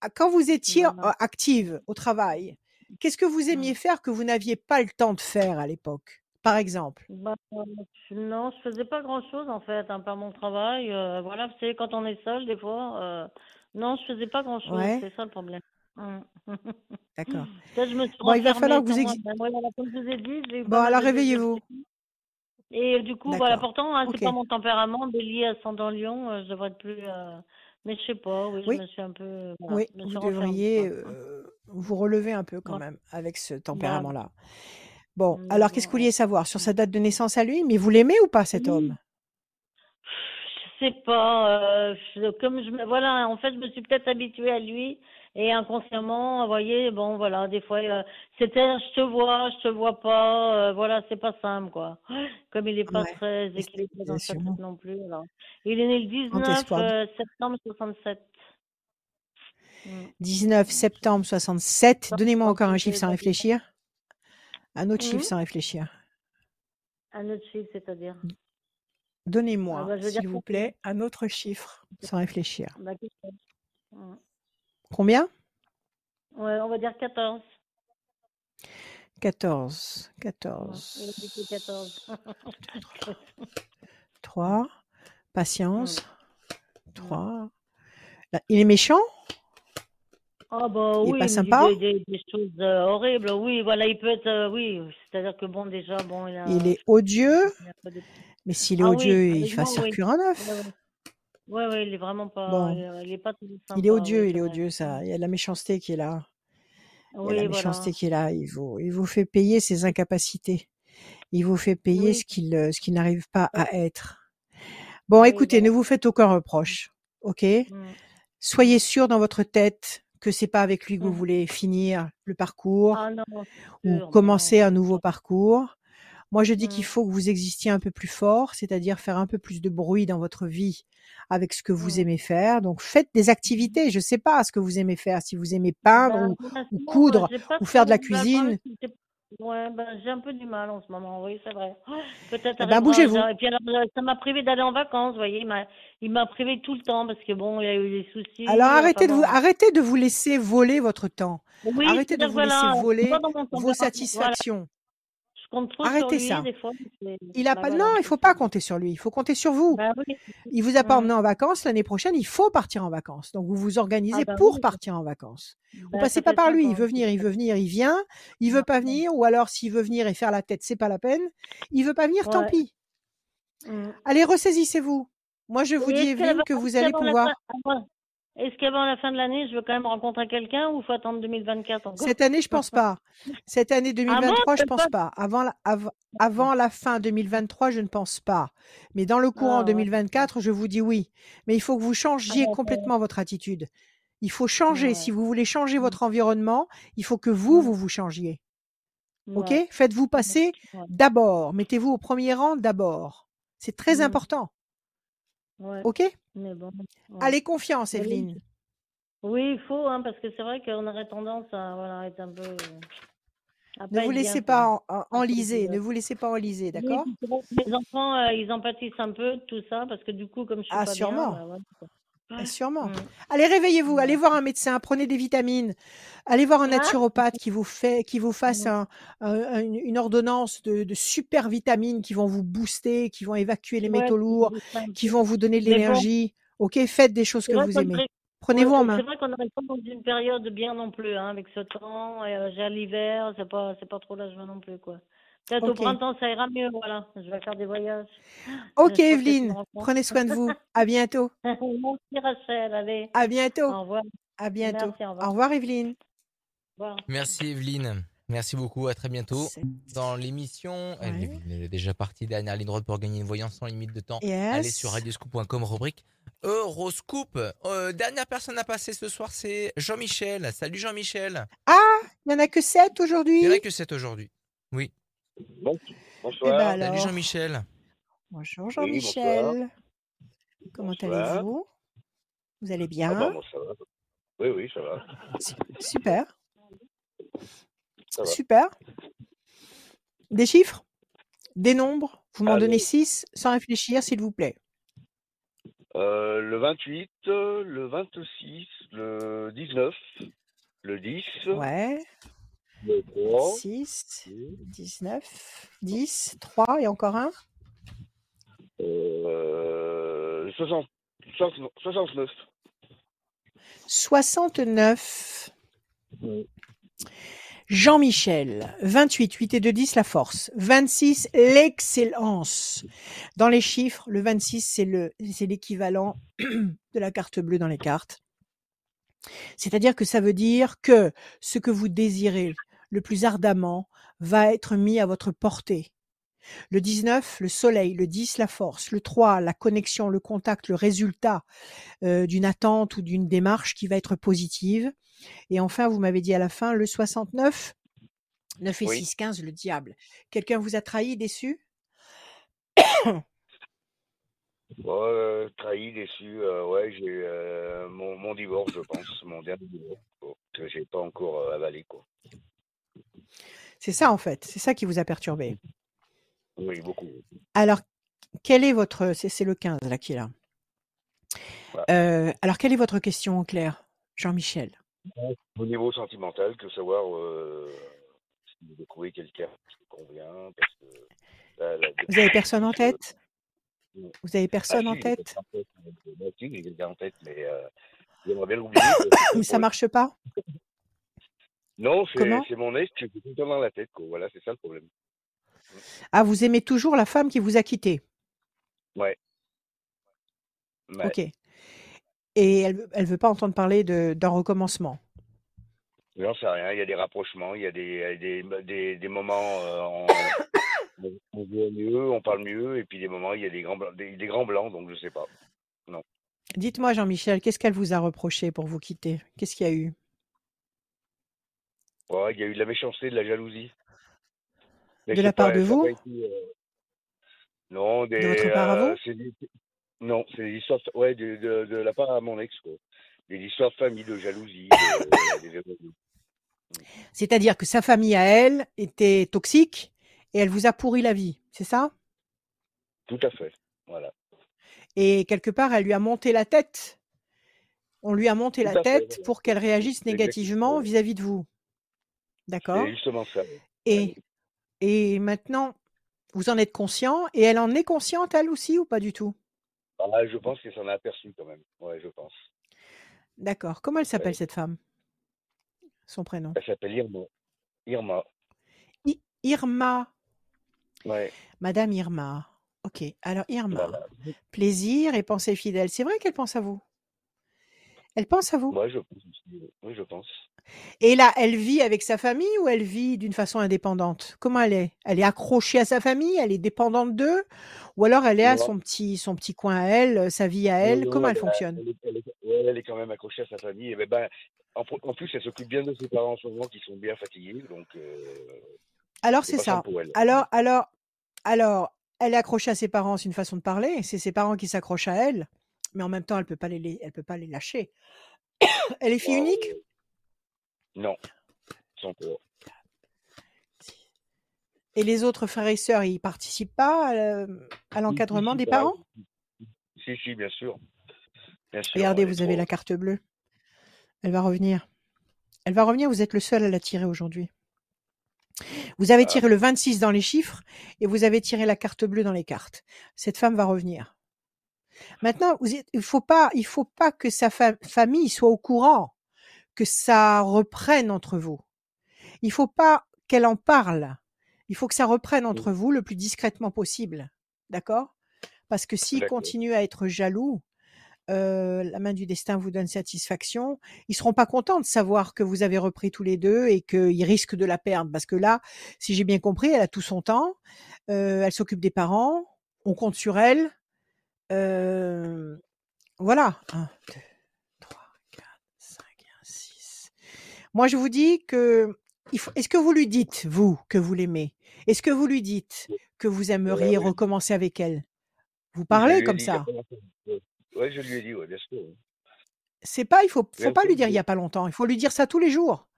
Ah, Quand vous étiez active au travail, qu'est-ce que vous aimiez faire que vous n'aviez pas le temps de faire à l'époque, par exemple? Bah, non, je faisais pas grand-chose en fait, hein, par mon travail. euh, voilà, vous savez, quand on est seul, des fois, euh, non, je faisais pas grand-chose. Ouais, C'est ça le problème. Mm. *laughs* d'accord. Bon, il va falloir que vous sur exi- moi-même. Voilà, comme je vous ai dit, j'ai eu Bon, alors réveillez-vous. Et du coup, voilà, pourtant, hein, c'est pas mon tempérament, bélier ascendant lion, euh, je devrais être plus. Euh, Mais je sais pas, oui, je me suis un peu. Voilà, oui, vous devriez euh, vous relever un peu quand Ouais. même avec ce tempérament-là. Bon, mais alors qu'est-ce que vous vouliez savoir? Sur euh, sa date de naissance à lui Mais vous l'aimez ou pas cet homme? Je sais pas, euh, je- comme je me, voilà, en fait, je me suis peut-être habituée à lui et inconsciemment, vous voyez, bon, voilà, des fois, euh, c'était je te vois, je te vois pas, euh, voilà, c'est pas simple, quoi. *gasps* Comme il est pas Ouais, très équilibré dans sa tête non plus, alors. Il est né le Grand 19 espoir. euh, septembre 67. Mm. 19 septembre 67. Non, Donnez-moi encore un chiffre sans réfléchir. Un autre chiffre Hum, sans réfléchir. Un autre chiffre, c'est-à-dire? Ah Donnez-moi, bah, veux dire s'il vous 14. plaît, un autre chiffre sans réfléchir. Bah, 14. Combien? Ouais, on va dire 14. 14. Ouais, il a 14. dit que 14. 3. Mm. Patience. Mm. 3. Là, Il est méchant? Ah bah Il est oui, pas il sympa? des, des, des choses euh, horribles. Oui, voilà, il peut être, euh, oui, c'est-à-dire que bon, déjà, bon, il a, Il est odieux il a pas de... Mais s'il est Ah oui, odieux, il honnêtement, fasse oui. circuit en neuf. Ouais, ouais. Il est vraiment pas, Bon, il, est- il est pas toujours il est sympa, odieux, il c'est est vrai. odieux, ça. Il y a de la méchanceté qui est là. Il y a la Oui, méchanceté voilà. qui est là. Il vous, il vous fait payer ses incapacités. Il vous fait payer Oui, ce qu'il euh, ce qu'il n'arrive pas à être. Bon, oui, écoutez, ne voilà. vous faites aucun reproche, ok? Mm, Soyez sûr dans votre tête que c'est pas avec lui que vous mm. voulez finir le parcours Ah non, ou sûr, commencer un nouveau parcours. Moi, je dis qu'il Mm, faut que vous existiez un peu plus fort, c'est-à-dire faire un peu plus de bruit dans votre vie avec ce que vous mm. aimez faire. Donc, faites des activités. Je sais pas ce que vous aimez faire. Si vous aimez peindre Ben, ou, euh, coudre ou faire de la cuisine, ouais, ben, j'ai un peu du mal en ce moment, oui, c'est vrai. *gasps* Peut-être eh ben, bougez-vous. j'ai- et puis alors, euh, ça m'a privé d'aller en vacances, vous voyez, il m'a, privé tout le temps parce que bon, il y a eu des soucis, Alors, enfin arrêtez de vous, arrêtez de vous laisser voler votre temps. Oui, Arrêtez de vous laisser voilà, voler vos satisfactions. Je compte trop sur Arrêtez lui, ça. des fois, Il a pas, voilà, non, il faut pas compter sur lui. Il faut compter sur vous. Oui, Il vous a pas mm. emmené en vacances l'année prochaine. Il faut partir en vacances. Donc, vous vous Ah organisez ben pour oui, partir en vacances. Vous ben, passez pas par lui. Il veut venir, il veut venir, il vient. Il veut pas venir, ou alors s'il veut venir et faire la tête, c'est pas la peine. Il veut pas venir, tant pis. Mm. Allez, ressaisissez-vous. Moi, je vous Et dis, Evelyne, que vous allez la pouvoir. avant- est-ce qu'avant la fin de l'année, je veux quand même rencontrer quelqu'un ou faut attendre 2024 encore? Cette année, je pense pas. Cette année Ah bon, 2023, je pense pas. pas. Avant la, av- avant la fin 2023, je ne pense pas. Mais dans le courant Ah ouais. 2024, je vous dis oui. Mais il faut que vous Ah changiez bah, complètement votre attitude. Il faut changer. Si vous voulez changer Mm, votre environnement, il faut que vous, mm, vous vous changiez. OK? Faites-vous passer d'abord. Mettez-vous au premier rang d'abord. C'est très Mm, important. Ouais. OK? Mais bon, ouais. Allez, confiance, Evelyne. oui, il faut, hein, parce que c'est vrai qu'on aurait tendance à, voilà, être un peu, euh, à Ne vous laissez bien, pas en- en- enliser. Ne vous laissez pas enliser, d'accord? les enfants, euh, ils en pâtissent un peu de tout ça, parce que du coup, comme je suis Ah, pas bien, sûrement. bah. Ah, sûrement. Mm, Allez, réveillez-vous, allez ouais. voir un médecin, prenez des vitamines, allez voir un Ah, naturopathe qui vous fait, qui vous fasse mm, un- un- une, ordonnance de, de super vitamines qui vont vous booster, qui vont évacuer les métaux c'est lourds, qui vont vous donner de bon, l'énergie. Ok, faites des choses c'est que vous aimez. Prenez-vous ouais, en c'est main. vrai qu'on aurait pas dans une période bien non plus, hein, avec ce temps, et, euh, j'ai l'hiver, c'est pas, c'est pas trop la joie non plus, quoi. Peut-être au printemps, ça ira mieux, voilà. Je vais faire des voyages. Ok, *laughs* Evelyne, prenez soin de vous. *laughs* À bientôt. *laughs* Merci Rachel, allez, À bientôt. au revoir. À bientôt. Merci, au Au revoir. Evelyne. Au revoir. Merci Evelyne. Merci beaucoup. À très bientôt. Dans l'émission, elle Ouais. est- elle est déjà partie dernière ligne droite pour gagner une voyance sans limite de temps. Allez sur Yes. radioscoop.com, rubrique Horoscope. Euh, dernière personne à passer ce soir, c'est Jean-Michel. Salut Jean-Michel. Ah, il n'y en a que sept Il n'y en a aujourd'hui. que 7 aujourd'hui. Oui. Bon, Eh bonsoir. ben Salut alors. Jean-Michel. Bonjour Oui. Jean-Michel. Comment allez-vous? Vous allez Ah bien bon, ça va. Oui, oui, ça va. Su- Super, Ça va. super. Des chiffres? Des nombres? Vous m'en donnez Allez. six sans réfléchir, s'il vous plaît. Euh, le 28, euh, le 26, le 19, le 10, Ouais. Le 3, 6, 19, 10, 3 et encore un euh, 60, 69. 69. Oui. Jean-Michel, 28, 8 et 2, 10, la force. 26, l'excellence. Dans les chiffres, le 26, c'est le, c'est l'équivalent *clears throat* de la carte bleue dans les cartes. C'est-à-dire que ça veut dire que ce que vous désirez le plus ardemment va être mis à votre portée. Le 19, le soleil, le 10, la force, le 3, la connexion, le contact, le résultat euh, d'une attente ou d'une démarche qui va être positive. Et enfin, vous m'avez dit à la fin, le 69, 9 et Oui. 6, 15, le diable. Quelqu'un vous a trahi, déçu? *coughs* Euh, trahi, déçu, euh, ouais, j'ai mon, mon divorce, je pense, mon dernier divorce, que j'ai pas encore avalé, quoi. C'est ça en fait, c'est ça qui vous a perturbé. Oui, beaucoup. Alors, quel est votre... C'est le 15 là qui est là. Euh, alors, quelle est votre question, Claire Jean-Michel? Au niveau sentimental, que savoir euh, si vous trouvé quelqu'un qui vous convient, parce que là, là, Vous avez personne en tête? Vous avez Ah, personne en tête? quelqu'un en tête, moi aussi, j'ai quelqu'un en tête, mais euh, j'aimerais bien l'oublier. *laughs* Mais ça marche pas? Non, c'est mon ex que j'ai tout le temps dans la tête, quoi. Voilà, c'est ça le problème. Ah, vous aimez toujours la femme qui vous a quitté? Ouais. Ouais. Ok. Et elle, elle veut pas entendre parler d'un recommencement? J'en sais rien, il y a des rapprochements, il y a des, des, des, des moments, euh, *coughs* on, on, on voit mieux, on parle mieux, et puis des moments, il y a des grands blancs, des, des grands blancs, donc je sais pas. Dites-moi, Jean-Michel, qu'est-ce qu'elle vous a reproché pour vous quitter? Qu'est-ce qu'il y a eu? Ouais, il y a eu de la méchanceté, de la jalousie. Mais De la part pas- de vous été, euh, Non, des. De votre part à euh, vous c'est des- Non, c'est des histoires, ouais, de, de, de la part à mon ex, quoi. Des histoires de famille, de jalousie, C'est-à-dire que sa famille à elle était toxique et elle vous a pourri la vie, c'est ça? Tout à fait, voilà. Et quelque part, elle lui a monté la tête. On lui a monté Tout la fait, tête pour qu'elle réagisse négativement vis-à-vis de vous. D'accord justement ça. ouais. et, et maintenant, vous en êtes conscient et elle en est consciente, elle aussi, ou pas du tout? Ah, je pense qu'elle s'en a aperçu quand même. Ouais, je pense. D'accord. Comment elle s'appelle Ouais. cette femme? Son prénom? Elle s'appelle Irma. Irma. I- Irma. Ouais. Madame Irma. Ok. Alors, Irma, Voilà. plaisir et pensée fidèle. C'est vrai qu'elle pense à vous? Elle pense à vous? Moi, je pense. Oui, je pense. Et là, elle vit avec sa famille ou elle vit d'une façon indépendante? Comment elle est? Elle est accrochée à sa famille? Elle est dépendante d'eux? Ou alors elle est à son petit, son petit coin à elle, sa vie à elle? Non, non, Comment elle elle- fonctionne? elle, est- elle est, ouais, elle est quand même accrochée à sa famille. Et ben, ben, en, plus, elle s'occupe bien de ses parents en ce moment qui sont bien fatigués. Donc, euh, Alors c'est ça. elle. Alors, alors, alors, elle est accrochée à ses parents, c'est une façon de parler. C'est ses parents qui s'accrochent à elle, mais en même temps, elle peut pas les, les- elle peut pas les lâcher. *coughs* elle est fille unique? Non. Et les autres frères et sœurs, ils participent pas à, l'encadrement des parents Si, si, bien sûr. Bien sûr. Regardez, vous avez la carte bleue. Elle va revenir. Elle va revenir, vous êtes le seul à la tirer aujourd'hui. Vous avez Ah. tiré le 26 dans les chiffres et vous avez tiré la carte bleue dans les cartes. Cette femme va revenir. Maintenant, vous êtes- il faut pas, il faut pas que sa fa- famille soit au courant que ça reprenne entre vous. Il faut pas qu'elle en parle. Il faut que ça reprenne entre vous le plus discrètement possible. D'accord? Parce que s'il continue à être jaloux, euh, la main du destin vous donne satisfaction. Ils seront pas contents de savoir que vous avez repris tous les deux et qu'ils risquent de la perdre. Parce que là, si j'ai bien compris, elle a tout son temps. euh, elle s'occupe des parents. On compte sur elle. Euh, voilà. 1, 2, 3, 4, 5, 6. Moi, je vous dis que. Est-ce que vous lui dites, vous, que vous l'aimez? Est-ce que vous lui dites que vous aimeriez oui. recommencer avec elle? Vous parlez comme dit ça? Ouais, je lui ai dit, ouais, bien sûr. C'est pas, il faut, faut Bien pas lui dire il y oui. a pas longtemps. Il faut lui dire ça tous les jours.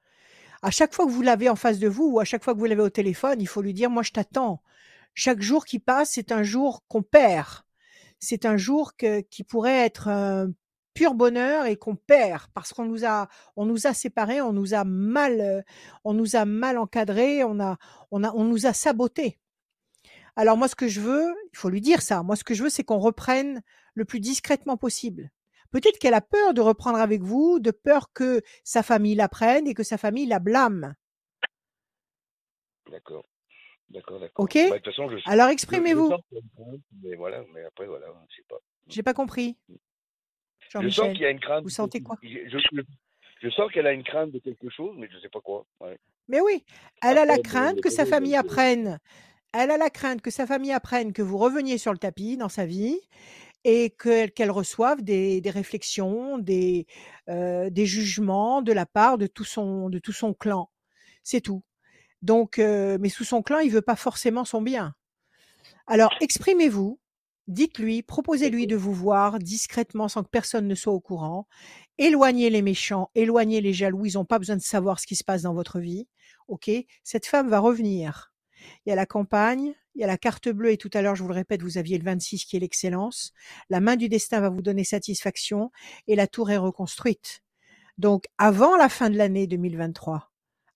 À chaque fois que vous l'avez en face de vous ou à chaque fois que vous l'avez au téléphone, il faut lui dire moi je t'attends. Chaque jour qui passe, c'est un jour qu'on perd. c'est un jour que, qui pourrait être un pur bonheur et qu'on perd parce qu'on nous a, on nous a séparés, on nous a mal, euh, on nous a mal encadrés, on a, on a, on nous a sabotés. Alors moi, ce que je veux, il faut lui dire ça. Moi, ce que je veux, c'est qu'on reprenne le plus discrètement possible. Peut-être qu'elle a peur de reprendre avec vous, de peur que sa famille la prenne et que sa famille la blâme. D'accord. D'accord, d'accord. Ok? Bah, de toute façon, je, Alors exprimez-vous. mais voilà, mais après, voilà, je sais pas. J'ai pas compris. Je sens qu'il y a une crainte. vous de sentez quelque- quoi? Je, je- je sens qu'elle a une crainte de quelque chose, mais je sais pas quoi. Ouais. Mais oui, elle a la crainte que sa famille apprenne. Elle a la crainte que sa famille apprenne que vous reveniez sur le tapis dans sa vie et que- qu'elle reçoive des, des réflexions, des, euh, des jugements de la part de tout son, de tout son clan. C'est tout. Donc, euh, mais sous son clan, il veut pas forcément son bien. Alors, exprimez-vous, dites-lui, proposez-lui de vous voir discrètement sans que personne ne soit au courant. Éloignez les méchants, éloignez les jaloux, ils n'ont pas besoin de savoir ce qui se passe dans votre vie. OK? Cette femme va revenir. Il y a la campagne, il y a la carte bleue et tout à l'heure, je vous le répète, vous aviez le 26 qui est l'excellence. La main du destin va vous donner satisfaction et la tour est reconstruite. Donc, avant la fin de l'année 2023,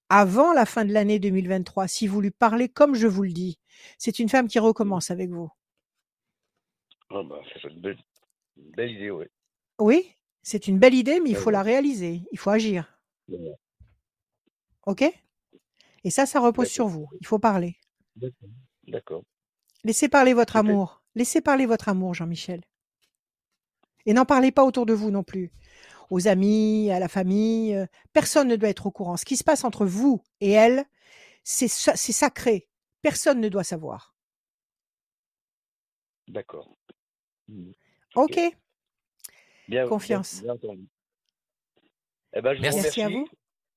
avant la fin de l'année 2023, si vous lui parlez comme je vous le dis, c'est une femme qui recommence avec vous. Ah, bah, fait une belle, une belle idée, ouais. Oui, c'est une belle idée, mais il Ouais, faut la réaliser, il faut agir. OK? Et ça, ça repose sur vous. Il faut parler. D'accord. Laissez parler votre amour. Laissez parler votre amour, Jean-Michel. Et n'en parlez pas autour de vous non plus. Aux amis, à la famille. euh, Personne ne doit être au courant. Ce qui se passe entre vous et elle, c'est c'est sacré. Personne ne doit savoir. D'accord. OK Bien, bien, Confiance. bien entendu. Eh ben, je vous Merci. Merci à vous.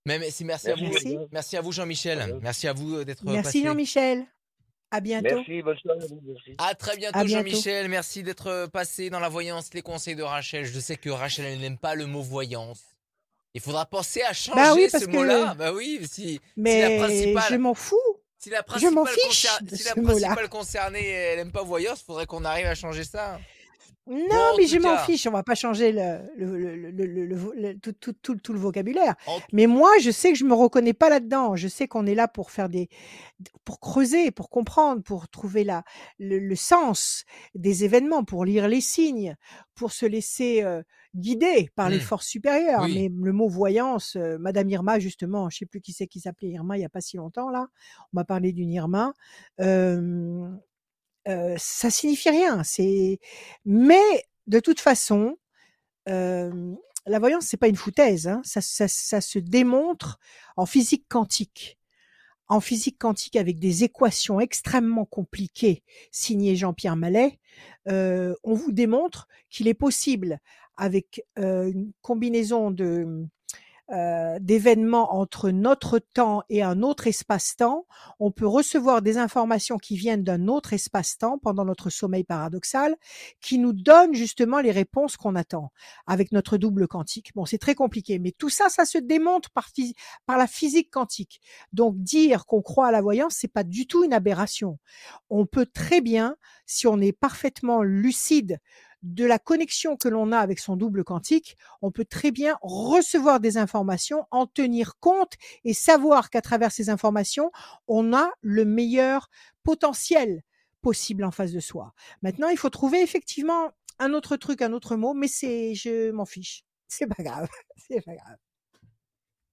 Mais merci, merci, Merci, à vous. Merci. Merci à Jean-Michel. Merci à vous euh, d'être Merci passé. Jean-Michel. À bientôt. Merci, bonne soirée à vous. Merci. À très bientôt, À bientôt. Jean-Michel. Merci d'être euh, passé dans la voyance, les conseils de Rachel. Je sais que Rachel, elle n'aime pas le mot voyance. Il faudra penser à changer Bah oui, ce parce que- mot-là. Bah oui, si, si la Mais principale, je m'en fous. si la je m'en principale, fiche concer- de si ce la mot-là. principale concernée, elle n'aime pas voyance, faudrait qu'on arrive à changer ça. Non, Bon, mais je m'en fiche. On va pas changer le, le, le, le, le- le- le- tout, tout, tout, tout le vocabulaire. En- Mais moi, je sais que je me reconnais pas là-dedans. Je sais qu'on est là pour faire des, pour creuser, pour comprendre, pour trouver la, le, sens des événements, pour lire les signes, pour se laisser euh, guider par les Hmm. forces supérieures. Oui. Mais le mot voyance, euh, Madame Irma, justement, je sais plus qui c'est qui s'appelait Irma il y a pas si longtemps là. On m'a parlé d'une Irma. Euh, ça signifie rien. C'est, mais de toute façon, euh, la voyance c'est pas une foutaise. Hein. Ça, ça, ça se démontre en physique quantique. En physique quantique avec des équations extrêmement compliquées signées Jean-Pierre Mallet, euh, on vous démontre qu'il est possible avec une combinaison de euh, d'événements entre notre temps et un autre espace-temps, on peut recevoir des informations qui viennent d'un autre espace-temps pendant notre sommeil paradoxal, qui nous donnent justement les réponses qu'on attend avec notre double quantique. Bon, c'est très compliqué, mais tout ça, ça se démontre par, par la physique quantique. Donc, dire qu'on croit à la voyance, c'est pas du tout une aberration. On peut très bien, si on est parfaitement lucide de la connexion que l'on a avec son double quantique, on peut très bien recevoir des informations, en tenir compte et savoir qu'à travers ces informations, on a le meilleur potentiel possible en face de soi. Maintenant, il faut trouver effectivement un autre truc, un autre mot, mais c'est, je m'en fiche. *laughs* C'est pas grave. *laughs* C'est pas grave.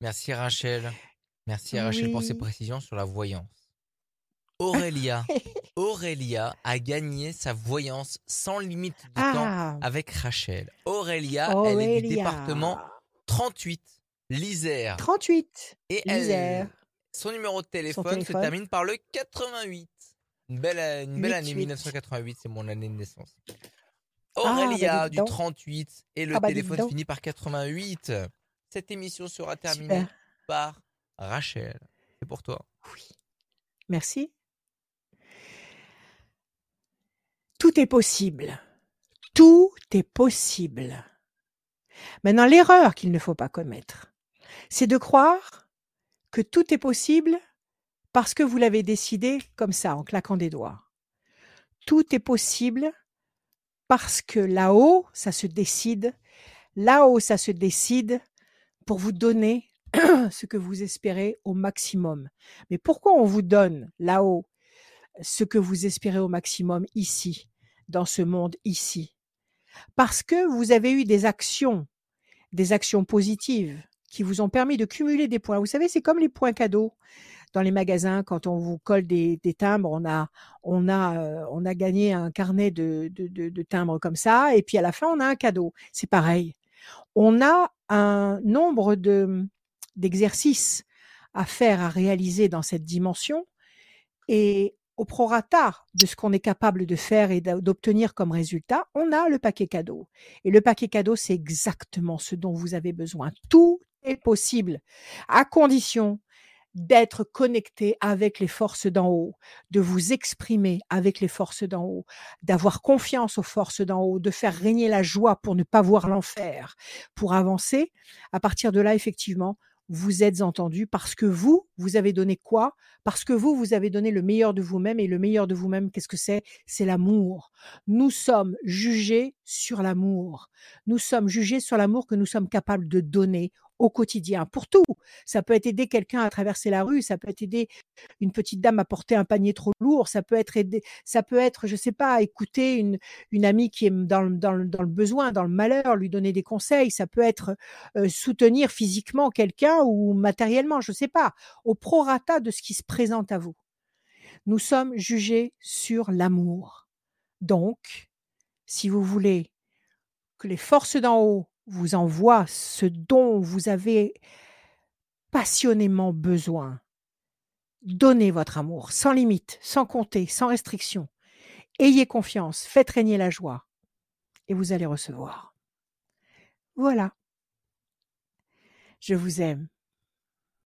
Merci Rachel. Merci à Rachel pour ses précisions sur la voyance. Aurélia, *laughs* Aurélia a gagné sa voyance sans limite de temps Ah, avec Rachel. Aurélia, elle est du département 38, l'Isère. 38. Et l'Isère. son numéro de téléphone, se termine par le 88. Une belle, une belle année 88. 1988, c'est mon année de naissance. Ah, bah, Aurélia du donc. 38 et le Ah, bah, téléphone finit par 88. Cette émission sera terminée Super. par Rachel. C'est pour toi. Oui. Merci. Tout est possible. Tout est possible. Maintenant, l'erreur qu'il ne faut pas commettre, c'est de croire que tout est possible parce que vous l'avez décidé comme ça, en claquant des doigts. Tout est possible Parce que là-haut, ça se décide. Là-haut, ça se décide pour vous donner *clears throat* ce que vous espérez au maximum. Mais pourquoi on vous donne là-haut ce que vous espérez au maximum ici, dans ce monde ici Parce que vous avez eu des actions, des actions positives qui vous ont permis de cumuler des points. Vous savez, c'est comme les points cadeaux dans les magasins quand on vous colle des, timbres, on a on a euh, on a gagné un carnet de, de, timbres comme ça, et puis à la fin on a un cadeau. C'est pareil. On a un nombre de d'exercices à faire, à réaliser dans cette dimension, et au prorata de ce qu'on est capable de faire et d'obtenir comme résultat, on a le paquet cadeau. Et le paquet cadeau, c'est exactement ce dont vous avez besoin. Tout est possible, à condition d'être connecté avec les forces d'en haut, de vous exprimer avec les forces d'en haut, d'avoir confiance aux forces d'en haut, de faire régner la joie pour ne pas voir l'enfer, pour avancer. À partir de là, effectivement, vous êtes entendu parce que vous, vous avez donné quoi? Parce que vous, vous avez donné le meilleur de vous-même et le meilleur de vous-même, qu'est-ce que c'est? C'est l'amour. Nous sommes jugés sur l'amour. Nous sommes jugés sur l'amour que nous sommes capables de donner au quotidien, pour tout. Ça peut être aider quelqu'un à traverser la rue, ça peut être aider une petite dame à porter un panier trop lourd, ça peut être aider, ça peut être, je sais pas, écouter une, une amie qui est dans, le- dans, dans le besoin, dans le malheur, lui donner des conseils, ça peut être euh, soutenir physiquement quelqu'un ou matériellement, je sais pas, au prorata de ce qui se présente à vous. Nous sommes jugés sur l'amour. Donc, si vous voulez que les forces d'en haut vous envoient ce dont vous avez passionnément besoin, donnez votre amour sans limite, sans compter, sans restriction. Ayez confiance, faites régner la joie et vous allez recevoir. Voilà. Je vous aime.